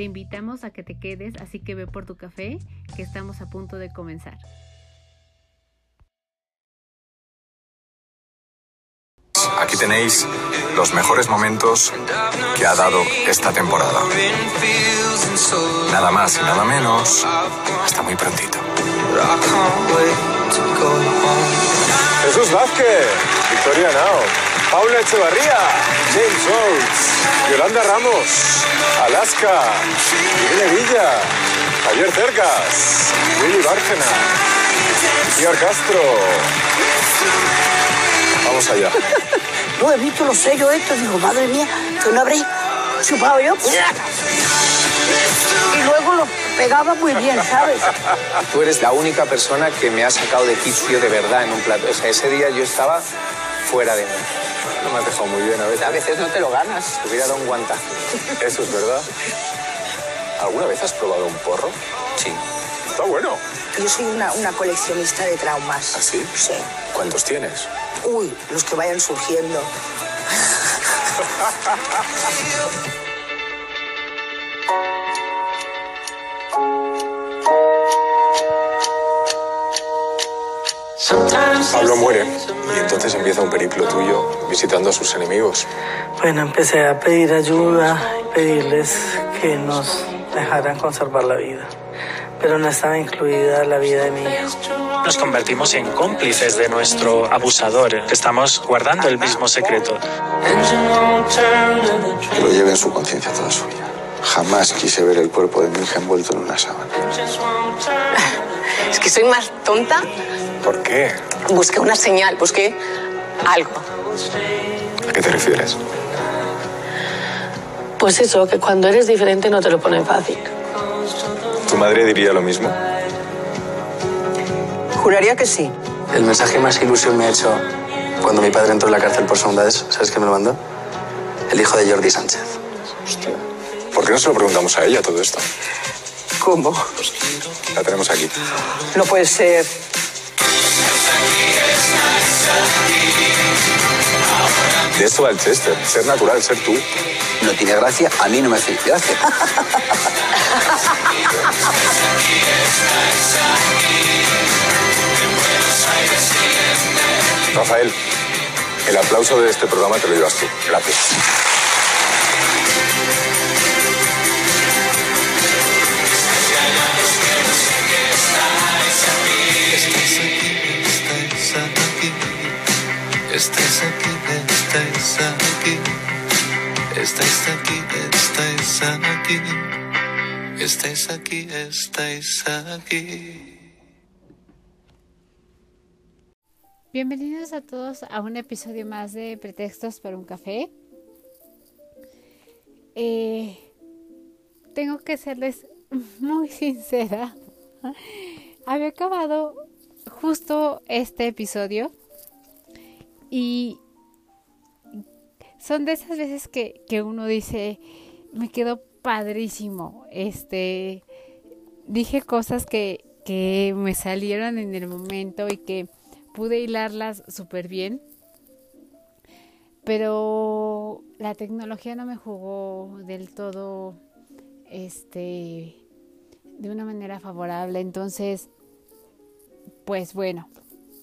Te invitamos a que te quedes, así que ve por tu café, que estamos a punto de comenzar. Aquí tenéis los mejores momentos que ha dado esta temporada. Nada más y nada menos. Hasta muy prontito. Jesús Vázquez, Victoria Nao, Paula Echevarría, James Rhodes, Yolanda Ramos, Alaska, Irene Villa, Javier Cercas, Willy Bárcena, Pierre Castro. Vamos allá. No he visto los sellos estos, digo, madre mía, que no habré chupado yo. Y luego lo pegaba muy bien, ¿sabes? Tú eres la única persona que me ha sacado de quicio de verdad en un plato. O sea, ese día yo estaba fuera de mí. No me has dejado muy bien a veces. A veces no te lo ganas. Te hubiera dado un guantazo. Eso es verdad. ¿Alguna vez has probado un porro? Sí. Está bueno. Yo soy una, una coleccionista de traumas. ¿Ah, sí? Sí. ¿Cuántos tienes? Uy, los que vayan surgiendo. Pablo muere y entonces empieza un periplo tuyo visitando a sus enemigos. Bueno, empecé a pedir ayuda y pedirles que nos dejaran conservar la vida, pero no estaba incluida la vida de mi hijo. Nos convertimos en cómplices de nuestro abusador. Estamos guardando el mismo secreto. Que lo lleve en su conciencia toda su vida. Jamás quise ver el cuerpo de mi hija envuelto en una sábana. Es que soy más tonta. ¿Por qué? Busqué una señal, busqué algo. ¿A qué te refieres? Pues eso, que cuando eres diferente no te lo ponen fácil. ¿Tu madre diría lo mismo? Juraría que sí. El mensaje más ilusión me ha hecho cuando mi padre entró en la cárcel por segunda vez, ¿sabes qué me lo mandó? El hijo de Jordi Sánchez. Hostia. ¿Por qué no se lo preguntamos a ella todo esto? ¿Cómo? La tenemos aquí. No puede ser. De esto va el Chester. Ser natural, ser tú. No tiene gracia, a mí no me hace gracia. Rafael, el aplauso de este programa te lo llevas tú. Gracias. Estáis aquí, estáis aquí. Estáis aquí, estáis aquí. Estáis aquí, estáis aquí. Bienvenidos a todos a un episodio más de Pretextos para un café. Eh, tengo que serles muy sincera. Había acabado justo este episodio y son de esas veces que, que uno dice, me quedó padrísimo. Este, dije cosas que, que me salieron en el momento y que pude hilarlas súper bien. Pero la tecnología no me jugó del todo este de una manera favorable. Entonces, pues bueno,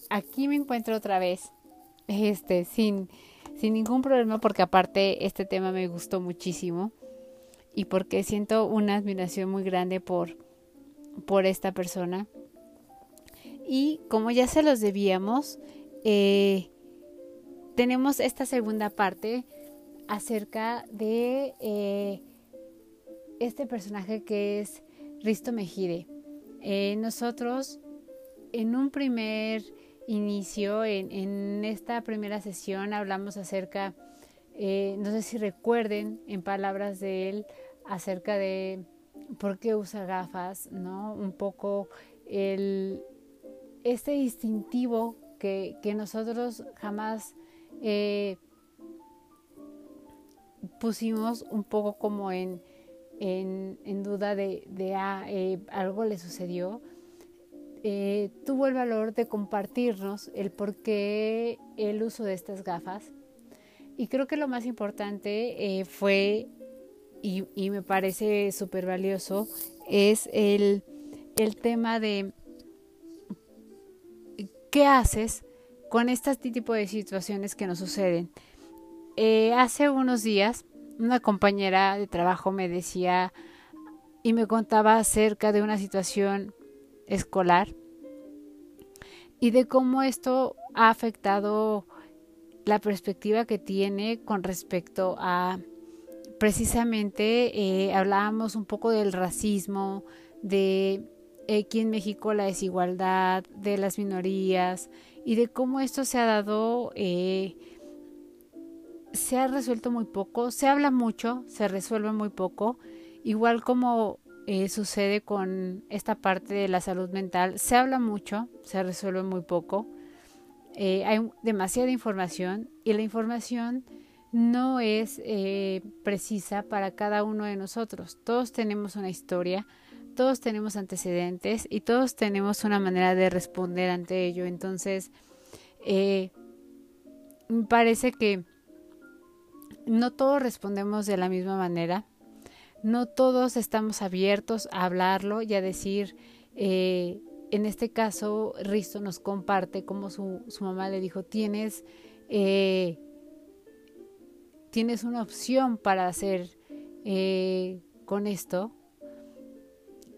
aquí me encuentro otra vez. Este, sin, sin ningún problema, porque aparte este tema me gustó muchísimo. Y porque siento una admiración muy grande por, por esta persona. Y como ya se los debíamos, eh, tenemos esta segunda parte acerca de eh, este personaje que es Risto Mejide. Eh, nosotros en un primer inicio, en, en, esta primera sesión, hablamos acerca, no sé si recuerden en palabras de él, acerca de por qué usa gafas, ¿no? Un poco el, este distintivo que, que nosotros jamás eh, pusimos un poco como en, en, en duda de, de ah, eh, algo le sucedió, eh, tuvo el valor de compartirnos el por qué el uso de estas gafas. Y creo que lo más importante eh, fue, y, me parece súper valioso, es el, el tema de qué haces con este tipo de situaciones que nos suceden. Eh, hace unos días una compañera de trabajo me decía y me contaba acerca de una situación escolar y de cómo esto ha afectado la perspectiva que tiene con respecto a precisamente eh, hablábamos un poco del racismo, de aquí en México la desigualdad, de las minorías y de cómo esto se ha dado, eh, se ha resuelto muy poco, se habla mucho, se resuelve muy poco, igual como eh, sucede con esta parte de la salud mental, se habla mucho, se resuelve muy poco, eh, hay demasiada información y la información no es eh, precisa para cada uno de nosotros. Todos tenemos una historia, todos tenemos antecedentes y todos tenemos una manera de responder ante ello. Entonces, eh, parece que no todos respondemos de la misma manera, no todos estamos abiertos a hablarlo y a decir, eh, en este caso, Risto nos comparte como su, su mamá le dijo, tienes, eh, tienes una opción para hacer eh, con esto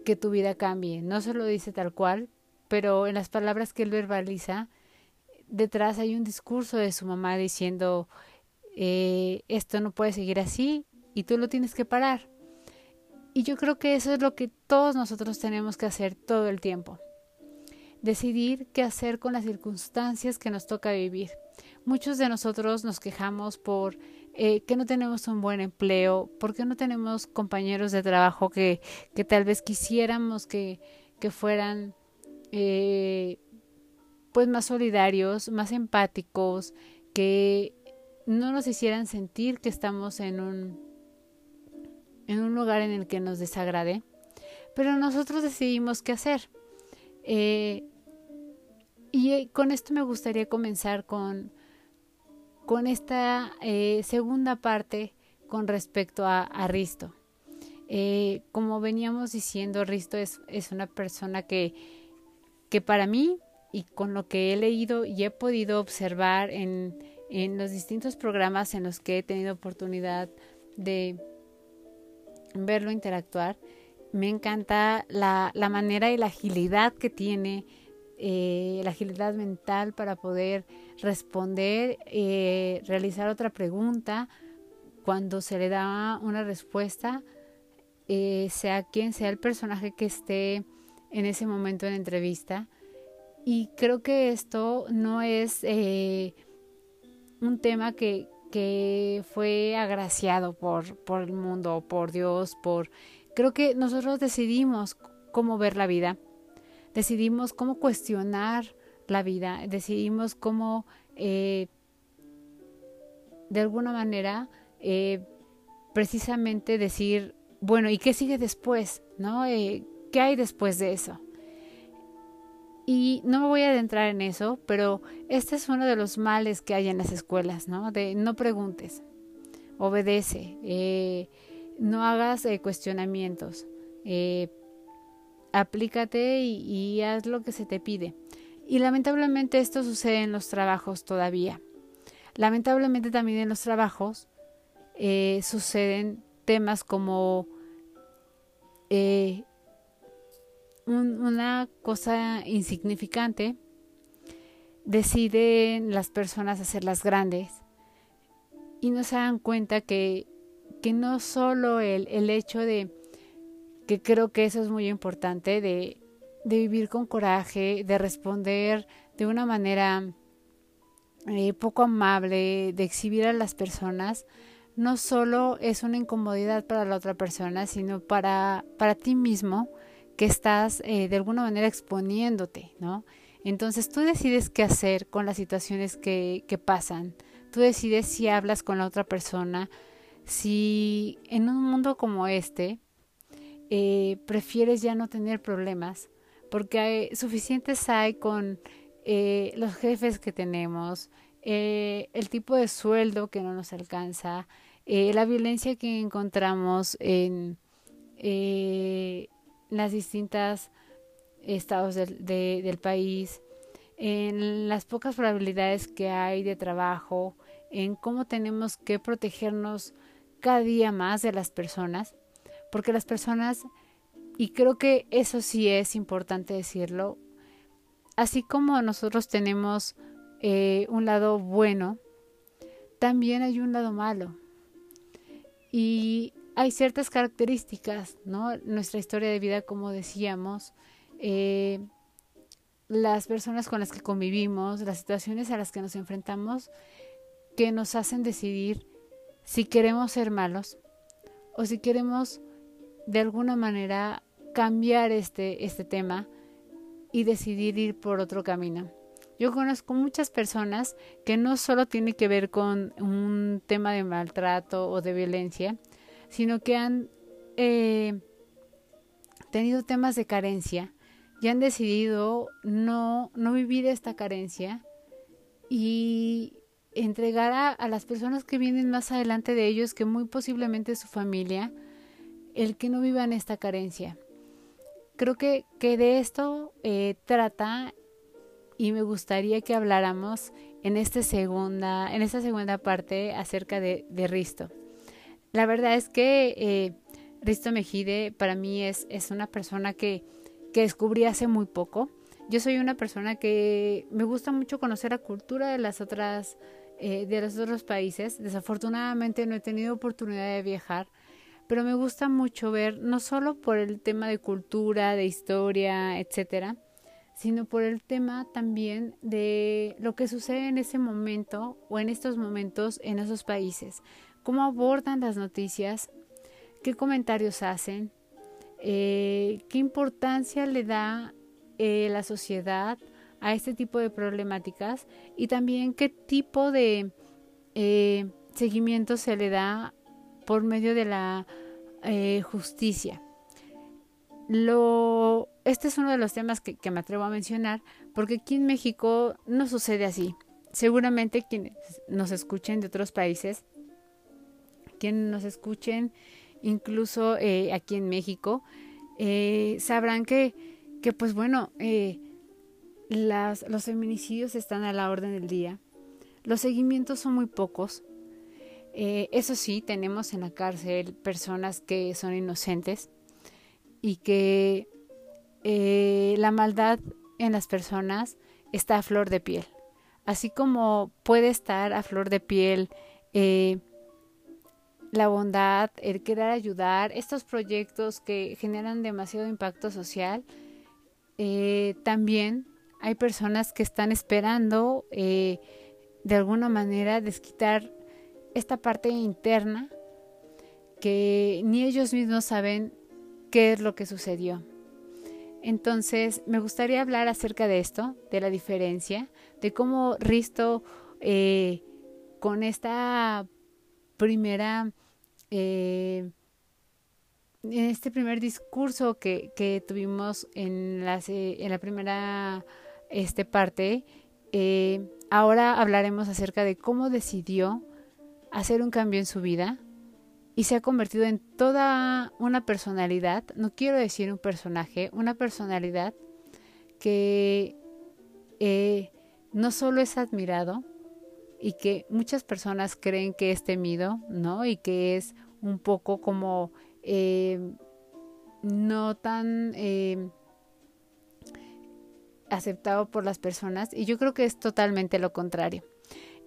que tu vida cambie. No se lo dice tal cual, pero en las palabras que él verbaliza, detrás hay un discurso de su mamá diciendo, esto no puede seguir así y tú lo tienes que parar. Y yo creo que eso es lo que todos nosotros tenemos que hacer todo el tiempo. Decidir qué hacer con las circunstancias que nos toca vivir. Muchos de nosotros nos quejamos por eh, que no tenemos un buen empleo, porque no tenemos compañeros de trabajo que, que tal vez quisiéramos que, que fueran eh, pues más solidarios, más empáticos, que no nos hicieran sentir que estamos en un en un lugar en el que nos desagrade, pero nosotros decidimos qué hacer. Eh, y con esto me gustaría comenzar con con esta eh, segunda parte con respecto a, Risto. Eh, como veníamos diciendo, Risto es, es una persona que, que para mí y con lo que he leído y he podido observar en, en los distintos programas en los que he tenido oportunidad de verlo interactuar, me encanta la, la manera y la agilidad que tiene eh, la agilidad mental para poder responder, eh, realizar otra pregunta cuando se le da una respuesta, eh, sea quien sea el personaje que esté en ese momento en entrevista. Y creo que esto no es un tema que, que fue agraciado por, por el mundo, por Dios, por... Creo que nosotros decidimos cómo ver la vida decidimos cómo cuestionar la vida, decidimos cómo eh, de alguna manera eh, precisamente decir, bueno, ¿y qué sigue después? ¿No? Eh, ¿Qué hay después de eso? Y no me voy a adentrar en eso, pero este es uno de los males que hay en las escuelas, ¿no? De no preguntes, obedece, eh, no hagas eh, cuestionamientos, eh, aplícate y, haz lo que se te pide. Y lamentablemente esto sucede en los trabajos todavía. Lamentablemente también en los trabajos eh, suceden temas como eh, un, una cosa insignificante, deciden las personas hacerlas grandes y no se dan cuenta que, que no solo el, el hecho de que creo que eso es muy importante, de, de vivir con coraje, de responder de una manera eh, poco amable, de exhibir a las personas, no solo es una incomodidad para la otra persona, sino para, para ti mismo que estás eh, de alguna manera exponiéndote, ¿no? Entonces tú decides qué hacer con las situaciones que, que pasan, tú decides si hablas con la otra persona, si en un mundo como este eh, prefieres ya no tener problemas, porque hay, suficientes hay con eh, los jefes que tenemos, el tipo de sueldo que no nos alcanza, la violencia que encontramos en las distintas estados del, de, del país, en las pocas probabilidades que hay de trabajo, en cómo tenemos que protegernos cada día más de las personas, porque las personas, y creo que eso sí es importante decirlo, así como nosotros tenemos eh, un lado bueno, también hay un lado malo. Y hay ciertas características, ¿no? Nuestra historia de vida, como decíamos, eh, las personas con las que convivimos, las situaciones a las que nos enfrentamos, que nos hacen decidir si queremos ser malos o si queremos de alguna manera cambiar este, este tema y decidir ir por otro camino. Yo conozco muchas personas que no solo tiene que ver con un tema de maltrato o de violencia, sino que han eh, tenido temas de carencia y han decidido no, no vivir esta carencia y entregar a, las personas que vienen más adelante de ellos, que muy posiblemente su familia, el que no vivan esta carencia. Creo que, que de esto eh, trata y me gustaría que habláramos en, este segunda, en esta segunda parte acerca de, de Risto. La verdad es que eh, Risto Mejide para mí es, es una persona que, que descubrí hace muy poco. Yo soy una persona que me gusta mucho conocer la cultura de las otras eh, de los otros países. Desafortunadamente no he tenido oportunidad de viajar, pero me gusta mucho ver no solo por el tema de cultura, de historia, etcétera, sino por el tema también de lo que sucede en ese momento o en estos momentos en esos países, cómo abordan las noticias, qué comentarios hacen, eh, qué importancia le da eh, la sociedad a este tipo de problemáticas y también qué tipo de eh, seguimiento se le da por medio de la justicia. Lo, este es uno de los temas que, que me atrevo a mencionar porque aquí en México no sucede así. Seguramente quienes nos escuchen de otros países, quienes nos escuchen incluso eh, aquí en México, eh, sabrán que, que, pues bueno, eh, las, los feminicidios están a la orden del día. Los seguimientos son muy pocos. Eso sí, tenemos en la cárcel personas que son inocentes y que la maldad en las personas está a flor de piel. Así como puede estar a flor de piel eh, la bondad, el querer ayudar, estos proyectos que generan demasiado impacto social, eh, también hay personas que están esperando eh, de alguna manera desquitar esta parte interna que ni ellos mismos saben qué es lo que sucedió. Entonces, me gustaría hablar acerca de esto, de la diferencia, de cómo Risto, eh, con esta primera, eh, en este primer discurso que, que tuvimos en, las, en la primera este parte, eh, ahora hablaremos acerca de cómo decidió hacer un cambio en su vida y se ha convertido en toda una personalidad, no quiero decir un personaje, una personalidad que eh, no solo es admirado y que muchas personas creen que es temido, ¿no? Y que es un poco como eh, no tan eh, aceptado por las personas y yo creo que es totalmente lo contrario.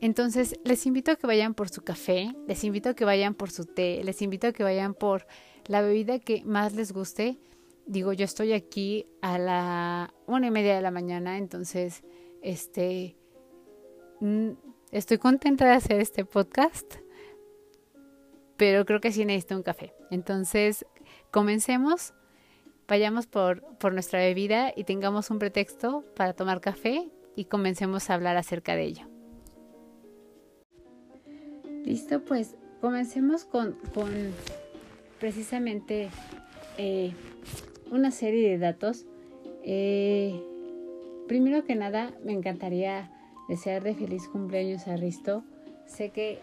Entonces, les invito a que vayan por su café, les invito a que vayan por su té, les invito a que vayan por la bebida que más les guste. Digo, yo estoy aquí a la una y media de la mañana, entonces, este, estoy contenta de hacer este podcast. pero creo que sí necesito un café. Entonces, comencemos, vayamos por, por nuestra bebida y tengamos un pretexto para tomar café y comencemos a hablar acerca de ello. Listo, pues comencemos con, con precisamente eh, una serie de datos. Eh, primero que nada, me encantaría desearle feliz cumpleaños a Risto. Sé que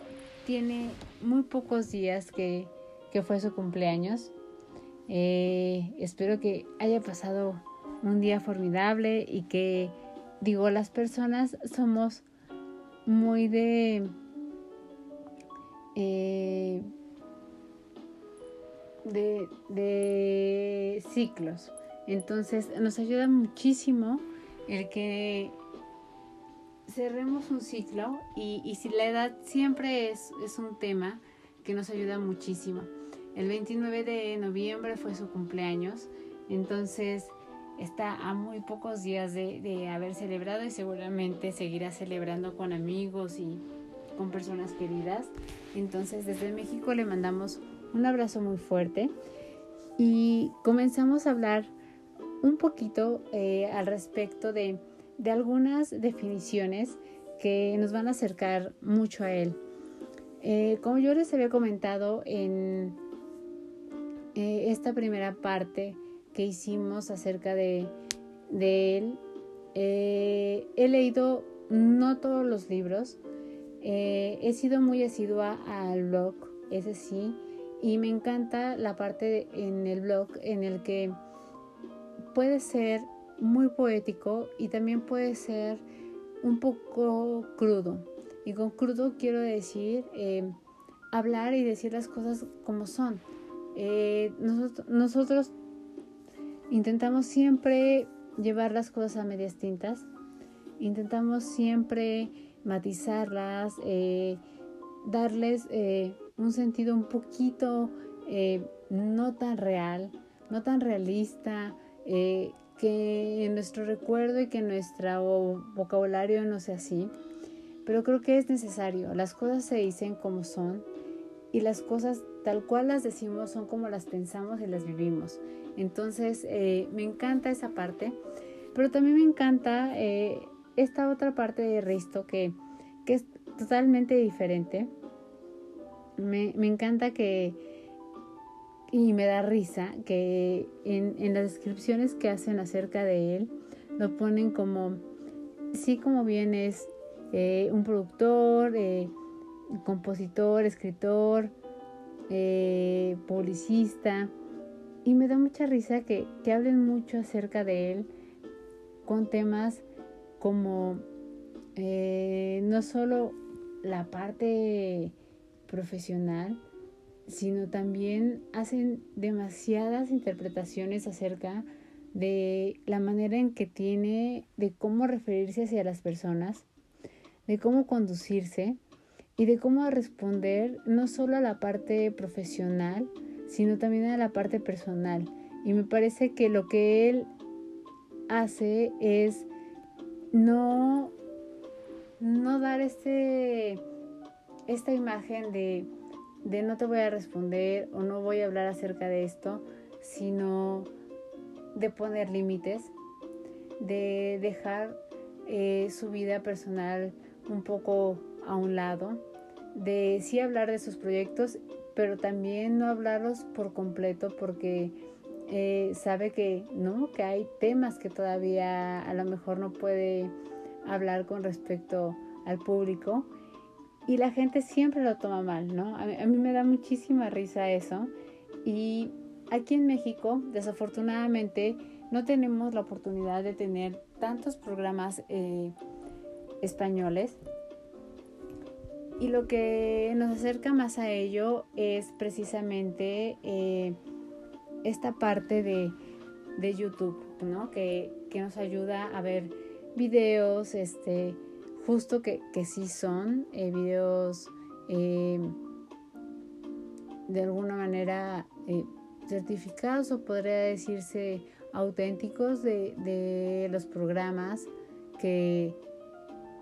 tiene muy pocos días que, que fue su cumpleaños. Eh, espero que haya pasado un día formidable y que, digo, las personas somos muy de eh, de, de ciclos. Entonces nos ayuda muchísimo el que cerremos un ciclo y, y, si la edad siempre es, es, un tema que nos ayuda muchísimo. El 29 de noviembre fue su cumpleaños, entonces está a muy pocos días de, de haber celebrado y seguramente seguirá celebrando con amigos y con personas queridas. Entonces desde México le mandamos un abrazo muy fuerte y comenzamos a hablar un poquito eh, al respecto de, de, algunas definiciones que nos van a acercar mucho a él. Eh, como yo les había comentado en eh, esta primera parte que hicimos acerca de, él, eh, he leído no todos los libros, he sido muy asidua al blog, ese sí, y me encanta la parte en el blog en el que puede ser muy poético y también puede ser un poco crudo. Y con crudo quiero decir eh, hablar y decir las cosas como son. Eh, nosotros, nosotros intentamos siempre llevar las cosas a medias tintas. Intentamos siempre matizarlas, eh, darles un sentido un poquito no tan real, no tan realista, que en nuestro recuerdo y que nuestro vocabulario no sea así. Pero creo que es necesario, las cosas se dicen como son y las cosas tal cual las decimos son como las pensamos y las vivimos. Entonces me encanta esa parte, pero también me encanta esta otra parte de Risto que, que es totalmente diferente. Me, me, encanta que, y me da risa, que en, las descripciones que hacen acerca de él, lo ponen como, sí como bien es eh, un productor, eh, compositor, escritor, eh, publicista, y me da mucha risa que, que hablen mucho acerca de él con temas como eh, no solo la parte profesional, sino también hacen demasiadas interpretaciones acerca de la manera en que tiene de cómo referirse hacia las personas, de cómo conducirse y de cómo responder no solo a la parte profesional, sino también a la parte personal. Y me parece que lo que él hace es no, no dar este, esta imagen de, de no te voy a responder o no voy a hablar acerca de esto, sino de poner límites, de dejar eh, su vida personal un poco a un lado, de sí hablar de sus proyectos, pero también no hablarlos por completo porque eh, sabe que no, que hay temas que todavía a lo mejor no puede hablar con respecto al público y la gente siempre lo toma mal, ¿no? A mí, me da muchísima risa eso y aquí en México desafortunadamente no tenemos la oportunidad de tener tantos programas eh, españoles y lo que nos acerca más a ello es precisamente eh, esta parte de, de YouTube, ¿no? Que, que, nos ayuda a ver videos, este, justo que, que sí son eh, videos eh, de alguna manera eh, certificados o podría decirse auténticos de, de los programas que,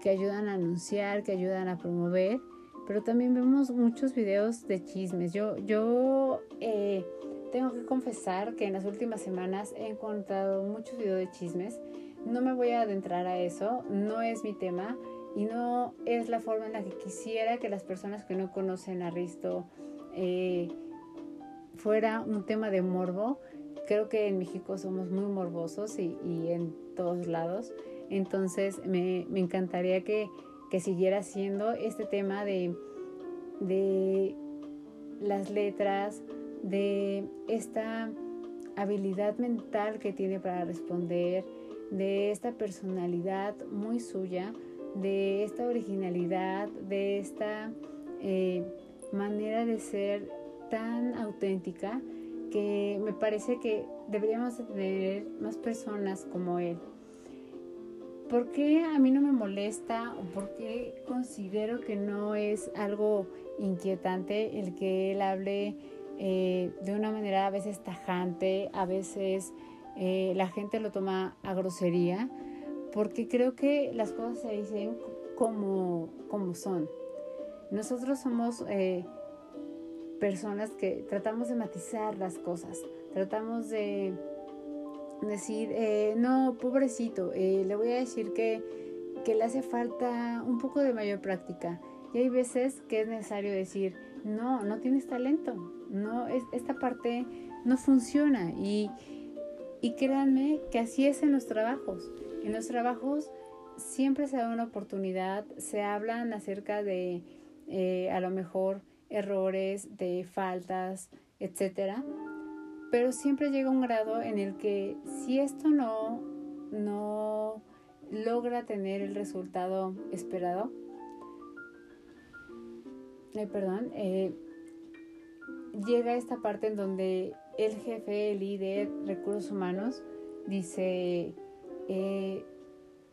que ayudan a anunciar, que ayudan a promover, pero también vemos muchos videos de chismes. Yo, yo tengo que confesar que en las últimas semanas he encontrado muchos videos de chismes. No me voy a adentrar a eso, no es mi tema y no es la forma en la que quisiera que las personas que no conocen a Risto eh, fuera un tema de morbo. Creo que en México somos muy morbosos y, en todos lados. Entonces me, me encantaría que, que, siguiera siendo este tema de, de las letras, de esta habilidad mental que tiene para responder, de esta personalidad muy suya, de esta originalidad, de esta eh, manera de ser tan auténtica que me parece que deberíamos tener más personas como él. ¿Por qué a mí no me molesta o por qué considero que no es algo inquietante el que él hable eh, de una manera a veces tajante, a veces eh, la gente lo toma a grosería? Porque creo que las cosas se dicen como, como son. Nosotros somos eh, personas que tratamos de matizar las cosas, tratamos de decir, eh, no, pobrecito, eh, le voy a decir que, que le hace falta un poco de mayor práctica. Y hay veces que es necesario decir, no, no tienes talento, no, es, esta parte no funciona. Y, y créanme que así es en los trabajos. En los trabajos siempre se da una oportunidad, se hablan acerca de eh, a lo mejor errores, de faltas, etcétera, pero siempre llega un grado en el que si esto no, no logra tener el resultado esperado, eh, perdón, eh, llega esta parte en donde el jefe, el líder, recursos humanos, dice, eh,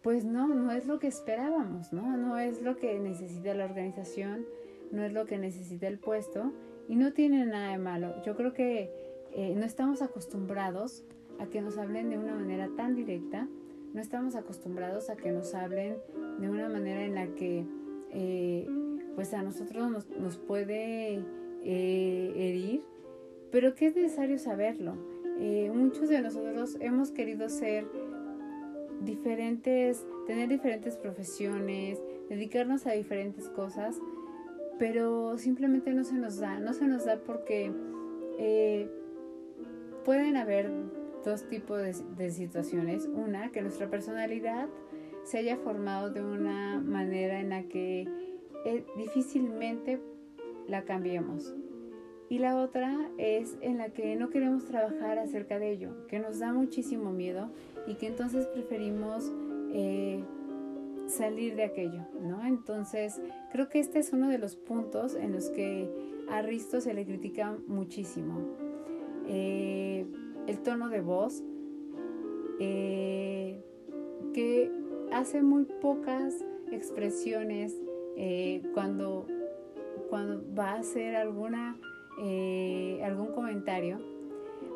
pues no, no es lo que esperábamos, ¿no? No es lo que necesita la organización, no es lo que necesita el puesto y no tiene nada de malo. Yo creo que eh, no estamos acostumbrados a que nos hablen de una manera tan directa, no estamos acostumbrados a que nos hablen de una manera en la que eh, pues a nosotros nos, nos puede eh, herir, pero que es necesario saberlo. muchos de nosotros hemos querido ser diferentes, tener diferentes profesiones, dedicarnos a diferentes cosas, pero simplemente no se nos da, no se nos da porque eh, pueden haber dos tipos de, situaciones. Una, que nuestra personalidad se haya formado de una manera en la que eh, difícilmente la cambiemos. Y la otra es en la que no queremos trabajar acerca de ello, que nos da muchísimo miedo y que entonces preferimos eh, salir de aquello, ¿no? Entonces, creo que este es uno de los puntos en los que a Risto se le critica muchísimo. Eh, el tono de voz, eh, que hace muy pocas expresiones cuando, cuando va a hacer alguna, algún comentario,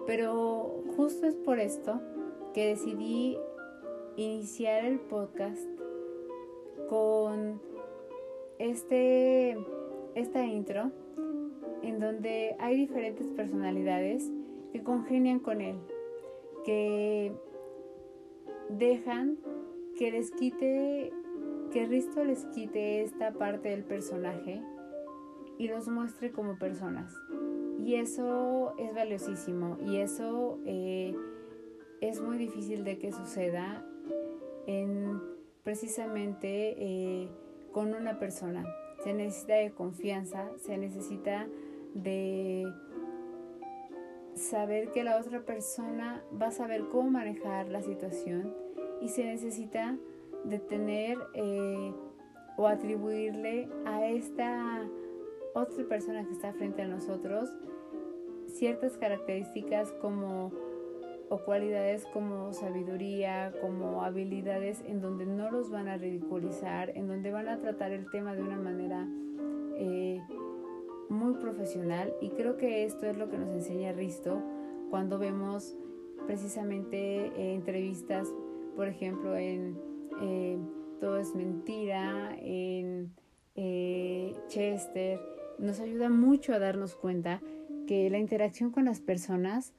pero justo es por esto que decidí iniciar el podcast con este, esta intro en donde hay diferentes personalidades que congenian con él, que dejan que les quite, que Risto les quite esta parte del personaje y los muestre como personas. Y eso es valiosísimo y eso eh, es muy difícil de que suceda en precisamente eh, con una persona. Se necesita de confianza, se necesita de saber que la otra persona va a saber cómo manejar la situación y se necesita de tener eh, o atribuirle a esta otra persona que está frente a nosotros ciertas características como o cualidades como sabiduría, como habilidades en donde no los van a ridiculizar, en donde van a tratar el tema de una manera eh, muy profesional. Y creo que esto es lo que nos enseña Risto cuando vemos precisamente eh, entrevistas, por ejemplo, en eh, Todo es mentira, en Chester, nos ayuda mucho a darnos cuenta que la interacción con las personas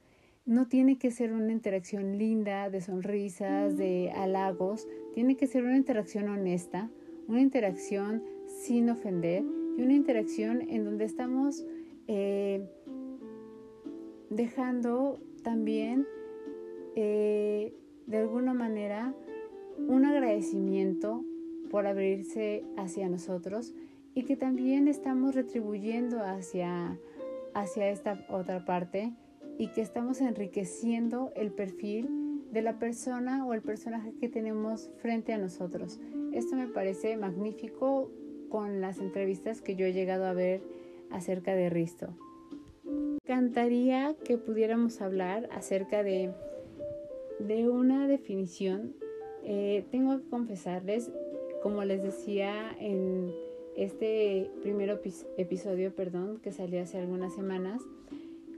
no tiene que ser una interacción linda, de sonrisas, de halagos, tiene que ser una interacción honesta, una interacción sin ofender y una interacción en donde estamos eh, dejando también eh, de alguna manera un agradecimiento por abrirse hacia nosotros y que también estamos retribuyendo hacia, hacia esta otra parte y que estamos enriqueciendo el perfil de la persona o el personaje que tenemos frente a nosotros. Esto me parece magnífico con las entrevistas que yo he llegado a ver acerca de Risto. Me encantaría que pudiéramos hablar acerca de, de una definición. Eh, tengo que confesarles, como les decía en este primer episodio, perdón, que salió hace algunas semanas,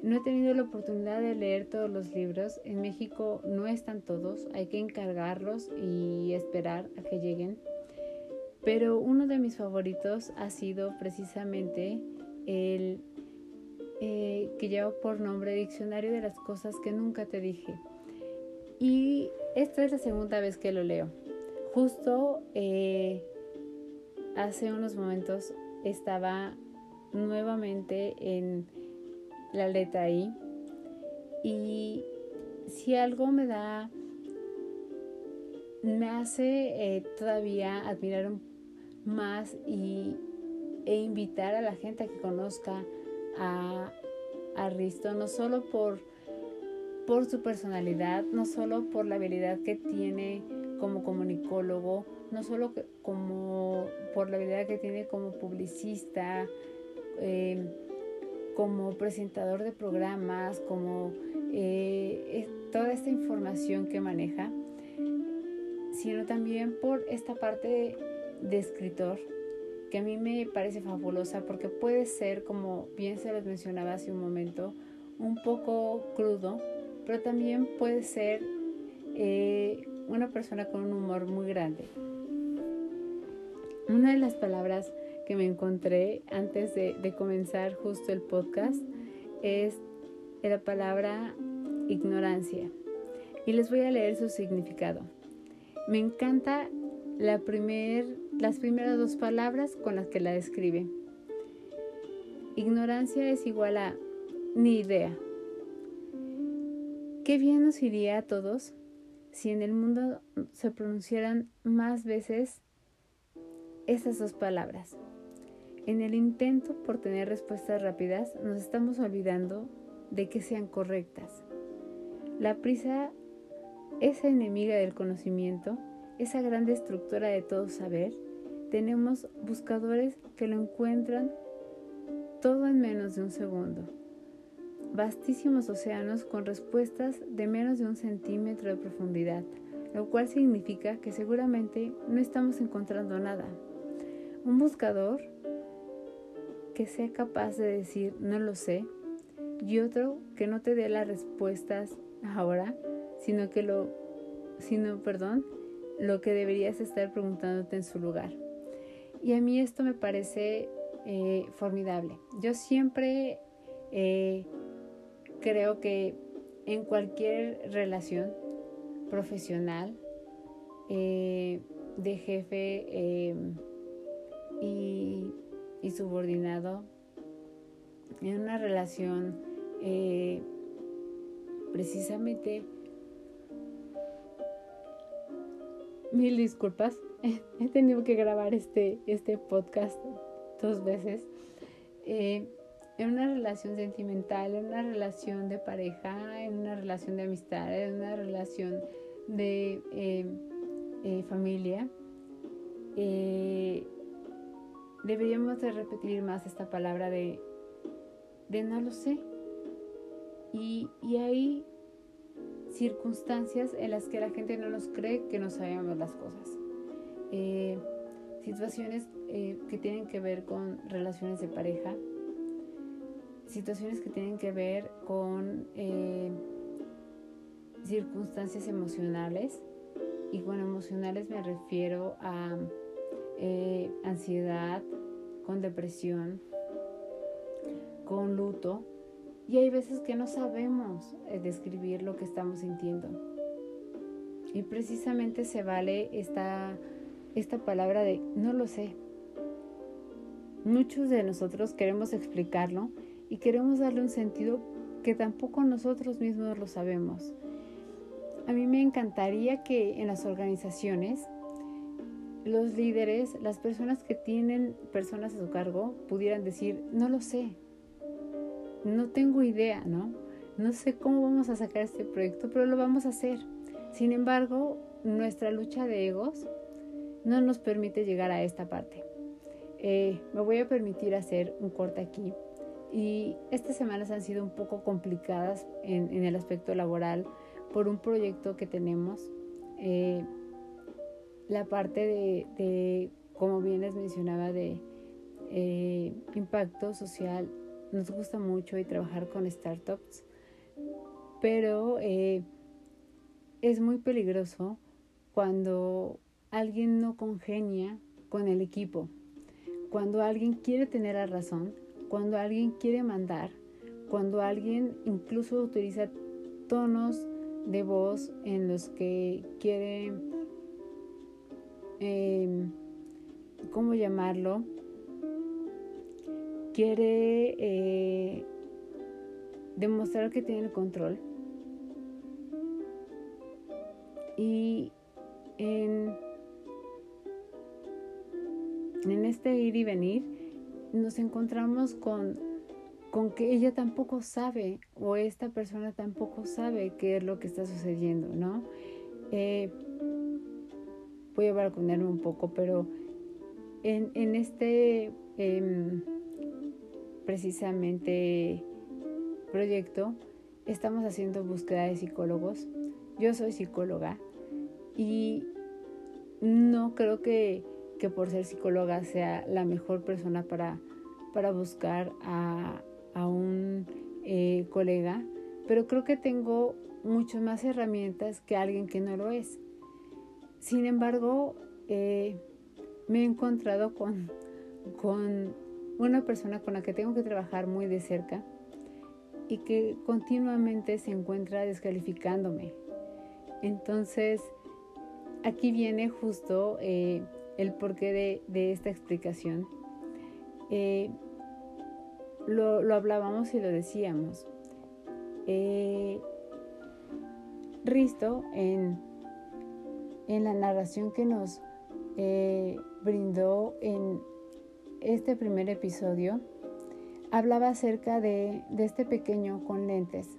no he tenido la oportunidad de leer todos los libros. En México no están todos, hay que encargarlos y esperar a que lleguen. Pero uno de mis favoritos ha sido precisamente el eh, que lleva por nombre Diccionario de las Cosas que Nunca Te Dije. Y esta es la segunda vez que lo leo. Justo eh, hace unos momentos estaba nuevamente en la letra I y si algo me da, me hace eh, todavía admirar más y, e invitar a la gente que conozca a, a Risto, no solo por, por su personalidad, no solo por la habilidad que tiene como comunicólogo, no solo como por la habilidad que tiene como publicista, eh, como presentador de programas, como eh, toda esta información que maneja, sino también por esta parte de escritor que a mí me parece fabulosa porque puede ser, como bien se les mencionaba hace un momento, un poco crudo, pero también puede ser eh, una persona con un humor muy grande. Una de las palabras que me encontré antes de, comenzar justo el podcast es la palabra ignorancia y les voy a leer su significado. Me encanta la primer, las primeras dos palabras con las que la describe. Ignorancia es igual a ni idea. Qué bien nos iría a todos si en el mundo se pronunciaran más veces esas dos palabras. En el intento por tener respuestas rápidas nos estamos olvidando de que sean correctas. La prisa, esa enemiga del conocimiento, esa gran destructora de todo saber, tenemos buscadores que lo encuentran todo en menos de un segundo. Vastísimos océanos con respuestas de menos de un centímetro de profundidad, lo cual significa que seguramente no estamos encontrando nada. Un buscador que sea capaz de decir no lo sé y otro que no te dé las respuestas ahora, sino que lo, sino, perdón, lo que deberías estar preguntándote en su lugar. Y a mí esto me parece eh, formidable. Yo siempre eh, creo que en cualquier relación profesional, eh, de jefe y y subordinado en una relación eh, precisamente mil disculpas he tenido que grabar este, este podcast dos veces eh, en una relación sentimental en una relación de pareja en una relación de amistad en una relación de eh, familia deberíamos de repetir más esta palabra de, de no lo sé. Y, hay circunstancias en las que la gente no nos cree que no sabemos las cosas. Eh, situaciones eh, que tienen que ver con relaciones de pareja, situaciones que tienen que ver con eh, circunstancias emocionales. Y con emocionales me refiero a eh, ansiedad, con depresión, con luto, y hay veces que no sabemos eh, describir lo que estamos sintiendo. Y precisamente se vale esta, esta palabra de no lo sé. Muchos de nosotros queremos explicarlo y queremos darle un sentido que tampoco nosotros mismos lo sabemos. A mí me encantaría que en las organizaciones los líderes, las personas que tienen personas a su cargo, pudieran decir, no lo sé, no tengo idea, ¿no? No sé cómo vamos a sacar este proyecto, pero lo vamos a hacer. Sin embargo, nuestra lucha de egos no nos permite llegar a esta parte. Eh, me voy a permitir hacer un corte aquí. Y estas semanas han sido un poco complicadas en, el aspecto laboral por un proyecto que tenemos. Eh, la parte de, como bien les mencionaba, de eh, impacto social nos gusta mucho y trabajar con startups, pero eh, es muy peligroso cuando alguien no congenia con el equipo, cuando alguien quiere tener la razón, cuando alguien quiere mandar, cuando alguien incluso utiliza tonos de voz en los que quiere, eh, ¿cómo llamarlo? quiere eh, demostrar que tiene el control. Y en, en este ir y venir nos encontramos con, con que ella tampoco sabe o esta persona tampoco sabe qué es lo que está sucediendo, ¿no? Eh, voy a balconearme un poco, pero en, en este... Em, precisamente proyecto estamos haciendo búsqueda de psicólogos. Yo soy psicóloga y no creo que, por ser psicóloga sea la mejor persona para, para buscar a, un eh, colega, pero creo que tengo muchas más herramientas que alguien que no lo es. Sin embargo, eh, me he encontrado con, con una persona con la que tengo que trabajar muy de cerca y que continuamente se encuentra descalificándome. Entonces, aquí viene justo eh, el porqué de, esta explicación. Eh, lo, hablábamos y lo decíamos. Eh, Risto, en, en la narración que nos brindó en este primer episodio hablaba acerca de, este pequeño con lentes,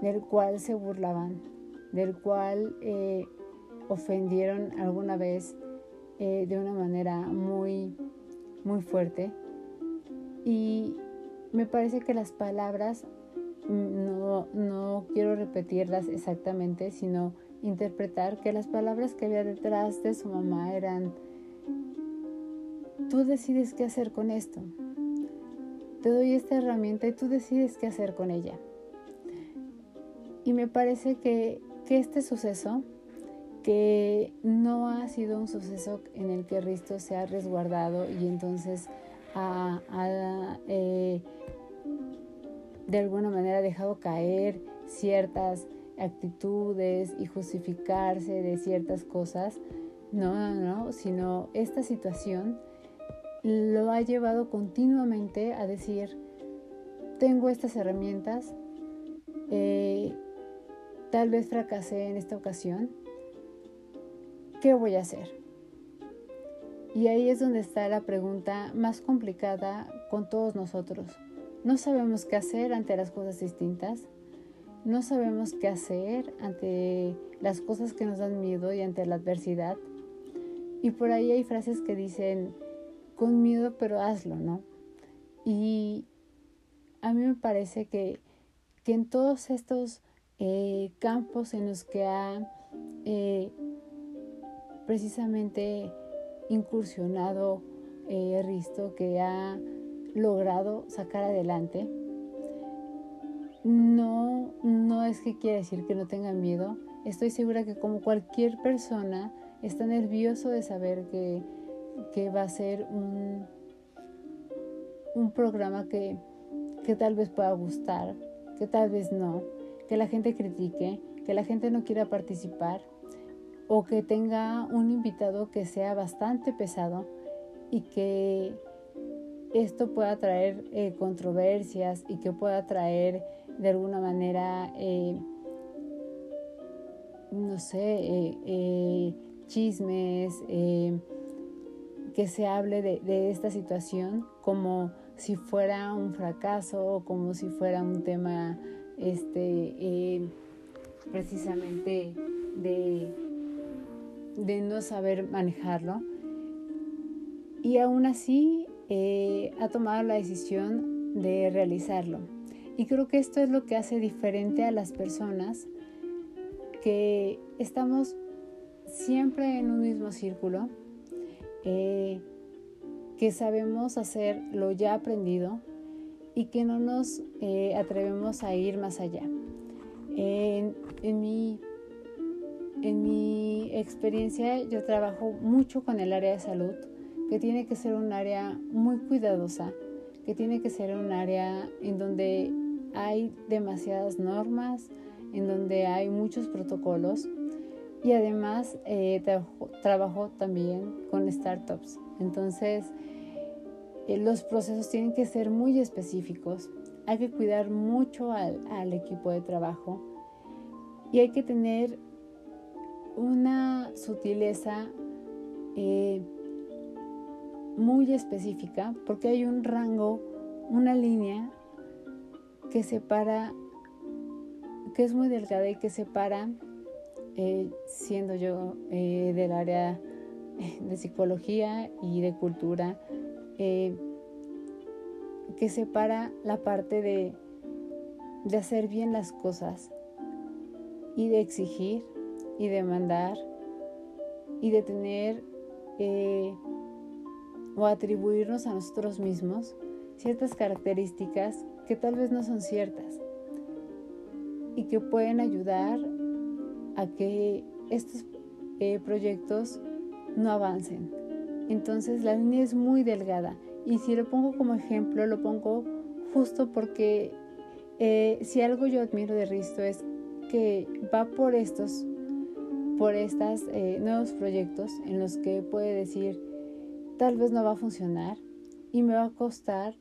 del cual se burlaban, del cual eh, ofendieron alguna vez eh, de una manera muy, muy fuerte. Y me parece que las palabras, mm, no, no quiero repetirlas exactamente, sino interpretar que las palabras que había detrás de su mamá eran Tú decides qué hacer con esto. Te doy esta herramienta y tú decides qué hacer con ella. Y me parece que, este suceso, que no ha sido un suceso en el que Risto se ha resguardado y entonces ha, eh, de alguna manera dejado caer ciertas actitudes y justificarse de ciertas cosas. No, no, no, sino esta situación lo ha llevado continuamente a decir, tengo estas herramientas, eh, tal vez fracasé en esta ocasión, ¿qué voy a hacer? Y ahí es donde está la pregunta más complicada con todos nosotros. No sabemos qué hacer ante las cosas distintas. No sabemos qué hacer ante las cosas que nos dan miedo y ante la adversidad. Y por ahí hay frases que dicen, con miedo, pero hazlo, ¿no? Y a mí me parece que, en todos estos eh, campos en los que ha eh, precisamente incursionado eh, Risto, que ha logrado sacar adelante, no, no es que quiera decir que no tengan miedo. Estoy segura que como cualquier persona está nervioso de saber que que va a ser un, un programa que, que tal vez pueda gustar, que tal vez no, que la gente critique, que la gente no quiera participar o que tenga un invitado que sea bastante pesado y que esto pueda traer eh, controversias y que pueda traer de alguna manera, eh, no sé, eh, chismes, que se hable de, de, esta situación como si fuera un fracaso o como si fuera un tema este, precisamente de, de no saber manejarlo. Y aún así eh, ha tomado la decisión de realizarlo. Y creo que esto es lo que hace diferente a las personas que estamos siempre en un mismo círculo, eh, que sabemos hacer lo ya aprendido y que no nos eh, atrevemos a ir más allá. En, en, mi, en mi experiencia yo trabajo mucho con el área de salud que tiene que ser un área muy cuidadosa, que tiene que ser un área en donde hay demasiadas normas, en donde hay muchos protocolos. Y además eh, trabajo, también con startups. Entonces, eh, los procesos tienen que ser muy específicos, hay que cuidar mucho al, equipo de trabajo. Y hay que tener una sutileza eh, muy específica porque hay un rango, una línea que separa, que es muy delgada y que separa, eh, siendo yo eh, del área de psicología y de cultura, que separa la parte de, de hacer bien las cosas y de exigir y de mandar y de tener o atribuirnos a nosotros mismos ciertas características que tal vez no son ciertas y que pueden ayudar a que estos eh, proyectos no avancen. Entonces la línea es muy delgada y si lo pongo como ejemplo lo pongo justo porque eh, si algo yo admiro de Risto es que va por estos, por estos eh, nuevos proyectos en los que puede decir, tal vez no va a funcionar y me va a costar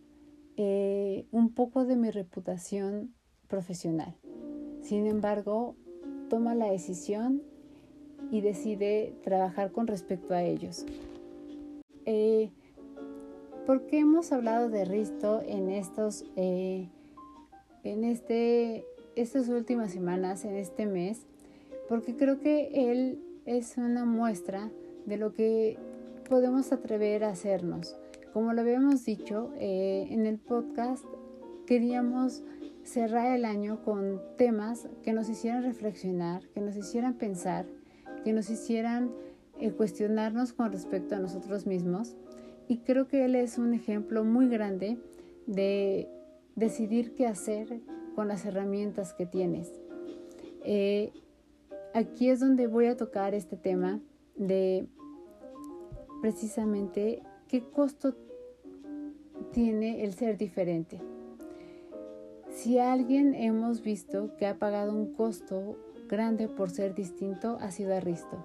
eh, un poco de mi reputación profesional. Sin embargo, toma la decisión y decide trabajar con respecto a ellos. Eh, ¿Por qué hemos hablado de Risto en estos, en este, estas últimas semanas, en este mes? Porque creo que él es una muestra de lo que podemos atrever a hacernos. Como lo habíamos dicho eh, en el podcast, queríamos cerrar el año con temas que nos hicieran reflexionar, que nos hicieran pensar, que nos hicieran eh, cuestionarnos con respecto a nosotros mismos. Y creo que él es un ejemplo muy grande de decidir qué hacer con las herramientas que tienes. Eh, aquí es donde voy a tocar este tema de precisamente qué costo tiene el ser diferente. Si alguien hemos visto que ha pagado un costo grande por ser distinto, ha sido Aristo.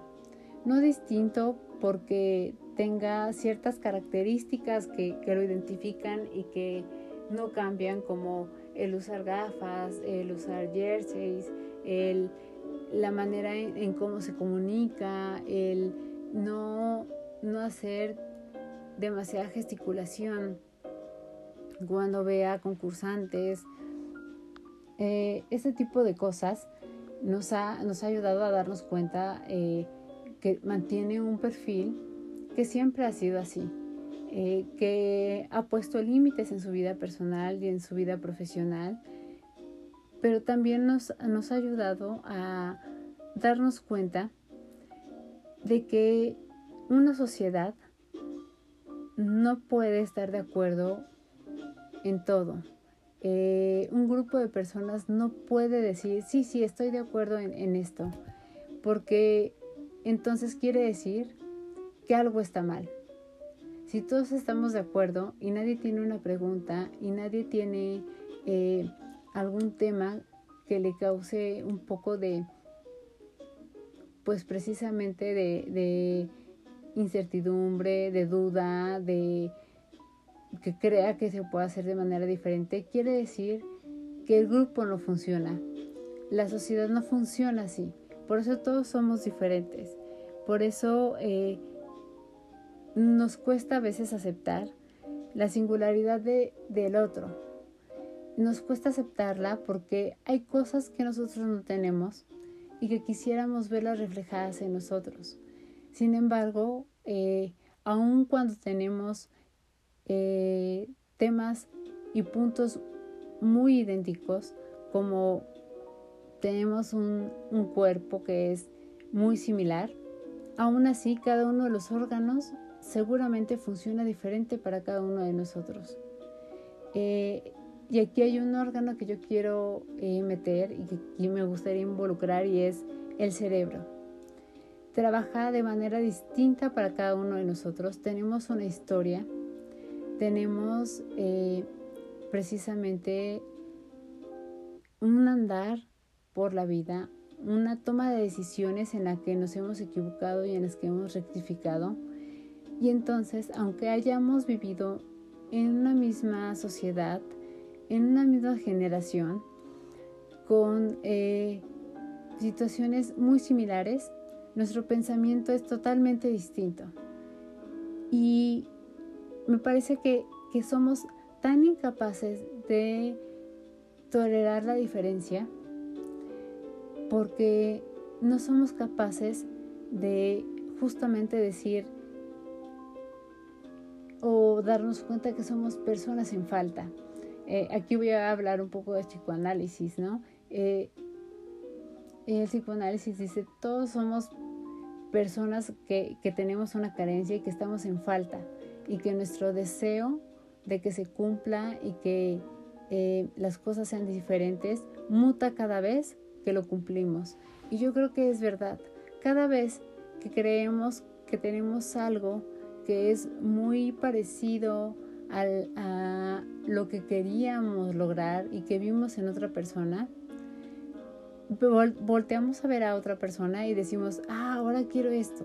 No distinto porque tenga ciertas características que, lo identifican y que no cambian como el usar gafas, el usar jerseys, el, la manera en, cómo se comunica, el no no hacer demasiada gesticulación cuando vea concursantes. Eh, ese tipo de cosas nos ha, nos ha ayudado a darnos cuenta eh, que mantiene un perfil que siempre ha sido así, eh, que ha puesto límites en su vida personal y en su vida profesional, pero también nos, nos ha ayudado a darnos cuenta de que una sociedad no puede estar de acuerdo en todo. Eh, un grupo de personas no puede decir, sí, sí, estoy de acuerdo en, esto, porque entonces quiere decir que algo está mal. si todos estamos de acuerdo y nadie tiene una pregunta y nadie tiene eh, algún tema que le cause un poco de, pues precisamente de, incertidumbre, de duda, de que crea que se puede hacer de manera diferente, quiere decir que el grupo no funciona. La sociedad no funciona así. Por eso todos somos diferentes. Por eso eh, nos cuesta a veces aceptar la singularidad de, del otro. Nos cuesta aceptarla porque hay cosas que nosotros no tenemos y que quisiéramos verlas reflejadas en nosotros. Sin embargo, eh, aun cuando tenemos eh, temas y puntos muy idénticos, como tenemos un, cuerpo que es muy similar, aún así cada uno de los órganos seguramente funciona diferente para cada uno de nosotros. Eh, y aquí hay un órgano que yo quiero eh, meter y que me gustaría involucrar y es el cerebro. Trabaja de manera distinta para cada uno de nosotros. Tenemos una historia, tenemos eh, precisamente un andar por la vida, una toma de decisiones en la que nos hemos equivocado y en las que hemos rectificado. Y entonces, aunque hayamos vivido en una misma sociedad, en una misma generación, con eh, situaciones muy similares, nuestro pensamiento es totalmente distinto. Y me parece que, que somos tan incapaces de tolerar la diferencia porque no somos capaces de justamente decir o darnos cuenta que somos personas en falta. Eh, aquí voy a hablar un poco de psicoanálisis, ¿no? Eh, el psicoanálisis dice, todos somos personas que, que tenemos una carencia y que estamos en falta y que nuestro deseo de que se cumpla y que eh, las cosas sean diferentes, muta cada vez que lo cumplimos. Y yo creo que es verdad. Cada vez que creemos que tenemos algo que es muy parecido a lo que queríamos lograr y que vimos en otra persona, volteamos a ver a otra persona y decimos, ah, ahora quiero esto.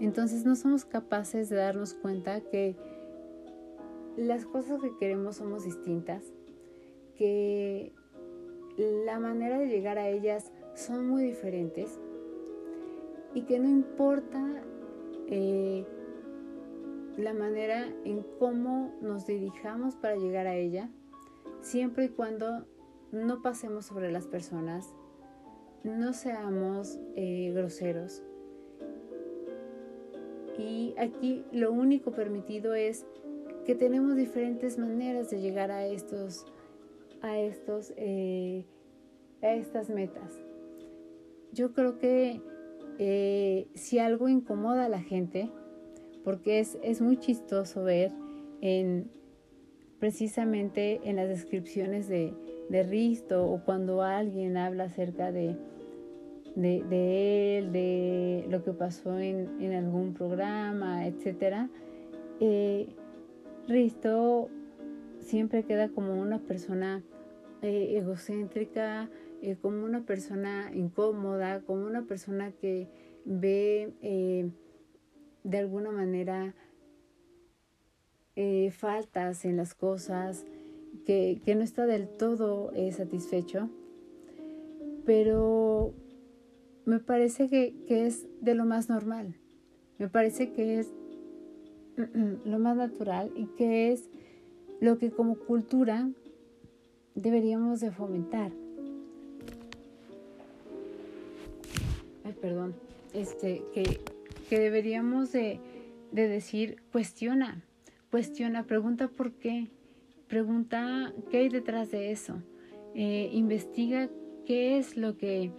Entonces no somos capaces de darnos cuenta que las cosas que queremos somos distintas, que la manera de llegar a ellas son muy diferentes y que no importa eh, la manera en cómo nos dirijamos para llegar a ella, siempre y cuando no pasemos sobre las personas, no seamos eh, groseros. Y aquí lo único permitido es que tenemos diferentes maneras de llegar a estos, a estos, eh, a estas metas. Yo creo que eh, si algo incomoda a la gente, porque es, es muy chistoso ver en precisamente en las descripciones de, de Risto o cuando alguien habla acerca de, de, él, de lo que pasó en, en algún programa, etc. Eh, Risto siempre queda como una persona eh, egocéntrica, eh, como una persona incómoda, como una persona que ve de alguna manera faltas en las cosas, que, que no está del todo satisfecho, pero me parece que, que es de lo más normal, me parece que es lo más natural y que es lo que como cultura deberíamos de fomentar. Ay, perdón. Este, que, que deberíamos de, de decir, cuestiona, cuestiona, pregunta por qué, pregunta qué hay detrás de eso, eh, investiga qué es lo que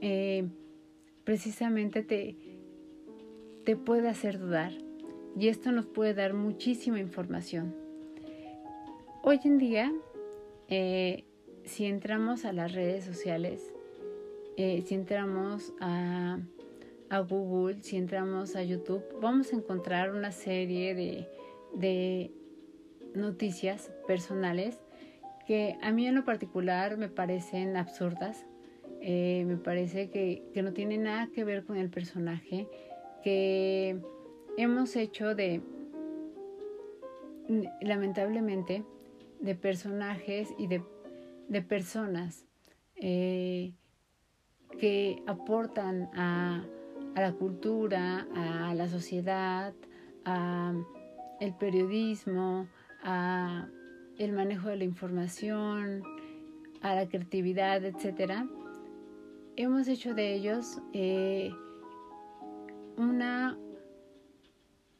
eh, precisamente te, te puede hacer dudar y esto nos puede dar muchísima información. Hoy en día, eh, si entramos a las redes sociales, si entramos a, Google, si entramos a YouTube, vamos a encontrar una serie de, de noticias personales que a mí en lo particular me parecen absurdas. Eh, me parece que, que no tiene nada que ver con el personaje, que hemos hecho de, lamentablemente, de personajes y de, de personas eh, que aportan a, a, la cultura, a la sociedad, a el periodismo, a el manejo de la información, a la creatividad, etcétera, hemos hecho de ellos eh, una,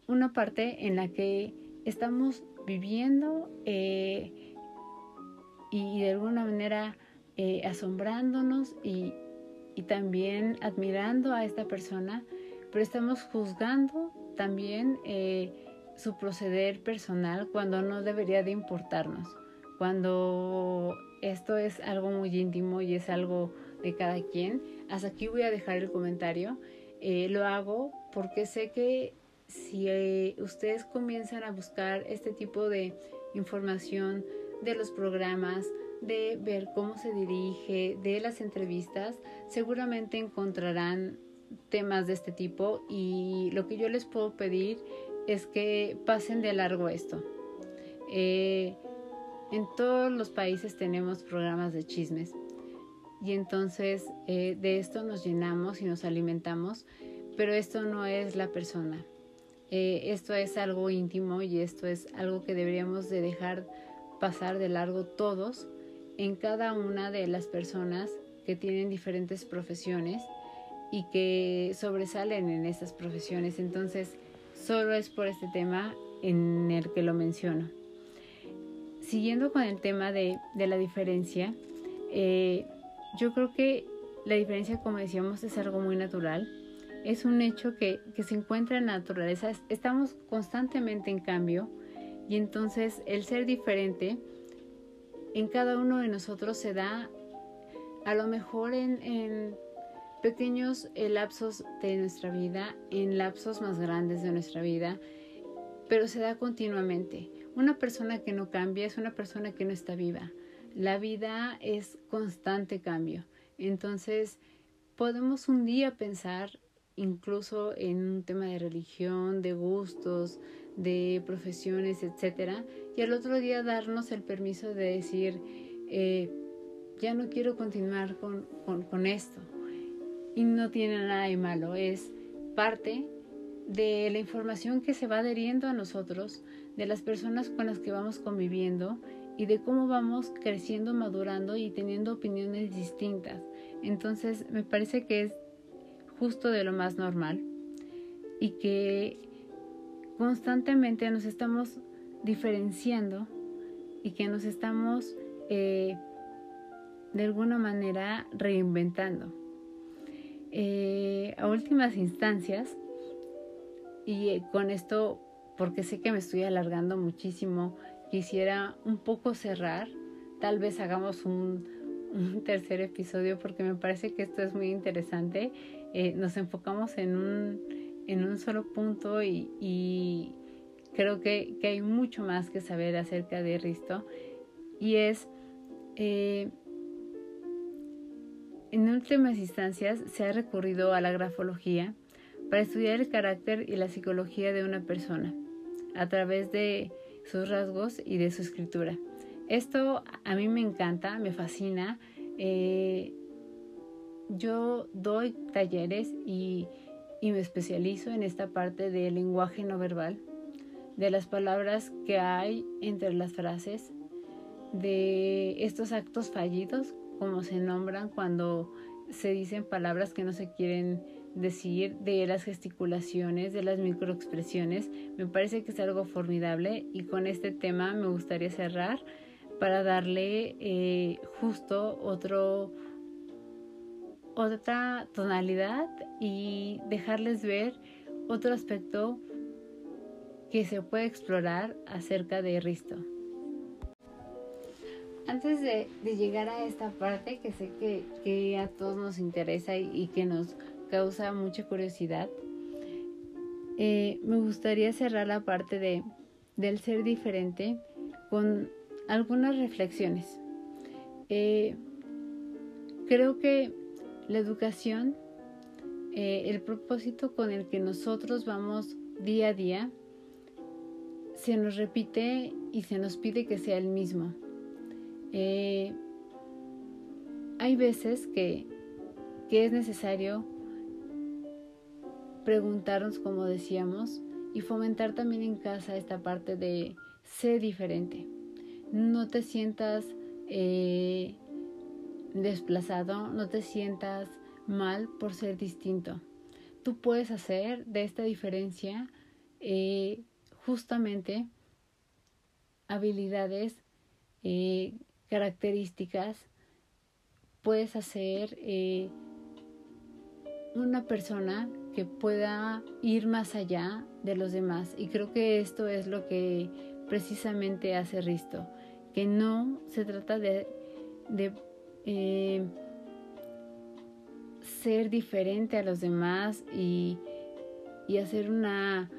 una parte en la que estamos viviendo eh, y de alguna manera eh, asombrándonos y, y también admirando a esta persona, pero estamos juzgando también su proceder personal cuando no debería de importarnos, cuando esto es algo muy íntimo y es algo de cada quien. Hasta aquí voy a dejar el comentario. Eh, lo hago porque sé que si eh, ustedes comienzan a buscar este tipo de información de los programas, de ver cómo se dirige, de las entrevistas, seguramente encontrarán temas de este tipo y lo que yo les puedo pedir es que pasen de largo esto. Eh, en todos los países tenemos programas de chismes y entonces eh, de esto nos llenamos y nos alimentamos, pero esto no es la persona. Eh, esto es algo íntimo y esto es algo que deberíamos de dejar pasar de largo todos en cada una de las personas que tienen diferentes profesiones y que sobresalen en esas profesiones. Entonces, solo es por este tema en el que lo menciono. Siguiendo con el tema de, la diferencia, eh, yo creo que la diferencia, como decíamos, es algo muy natural. Es un hecho que, que se encuentra en la naturaleza. Estamos constantemente en cambio y entonces el ser diferente en cada uno de nosotros se da a lo mejor en, pequeños eh, lapsos de nuestra vida en lapsos más grandes de nuestra vida, pero se da continuamente. Una persona que no cambia es una persona que no está viva. La vida es constante cambio. Entonces, podemos un día pensar incluso en un tema de religión, de gustos, de profesiones, etcétera, y al otro día darnos el permiso de decir, eh, ya no quiero continuar con, con esto y no tiene nada de malo, es parte de la información que se va adheriendo a nosotros, de las personas con las que vamos conviviendo y de cómo vamos creciendo, madurando y teniendo opiniones distintas. Entonces me parece que es justo de lo más normal y que constantemente nos estamos diferenciando y que nos estamos eh, de alguna manera reinventando. Eh, a últimas instancias, y eh, con esto, porque sé que me estoy alargando muchísimo, quisiera un poco cerrar, tal vez hagamos un, tercer episodio porque me parece que esto es muy interesante. Nos enfocamos en un, en un solo punto y, creo que, hay mucho más que saber acerca de Risto y es en últimas instancias se ha recurrido a la grafología para estudiar el carácter y la psicología de una persona a través de sus rasgos y de su escritura. Esto a mí me encanta, me fascina. Eh, yo doy talleres y, y me especializo en esta parte del lenguaje no verbal, de las palabras que hay entre las frases, de estos actos fallidos como se nombran cuando se dicen palabras que no se quieren decir, de las gesticulaciones, de las microexpresiones. Me parece que es algo formidable y con este tema me gustaría cerrar para darle eh, justo otro otra tonalidad y dejarles ver otro aspecto que se puede explorar acerca de Risto antes de, llegar a esta parte que sé que, a todos nos interesa y, que nos causa mucha curiosidad, eh, me gustaría cerrar la parte de, del ser diferente con algunas reflexiones. Eh, creo que la educación, eh, el propósito con el que nosotros vamos día a día, se nos repite y se nos pide que sea el mismo. Eh, hay veces que, que es necesario preguntarnos, como decíamos, y fomentar también en casa esta parte de ser diferente. No te sientas eh, desplazado, no te sientas mal por ser distinto. Tú puedes hacer de esta diferencia eh, justamente habilidades, eh, características, puedes hacer una persona que pueda ir más allá de los demás. Y creo que esto es lo que precisamente hace Risto, que no se trata de, eh, ser diferente a los demás y, hacer una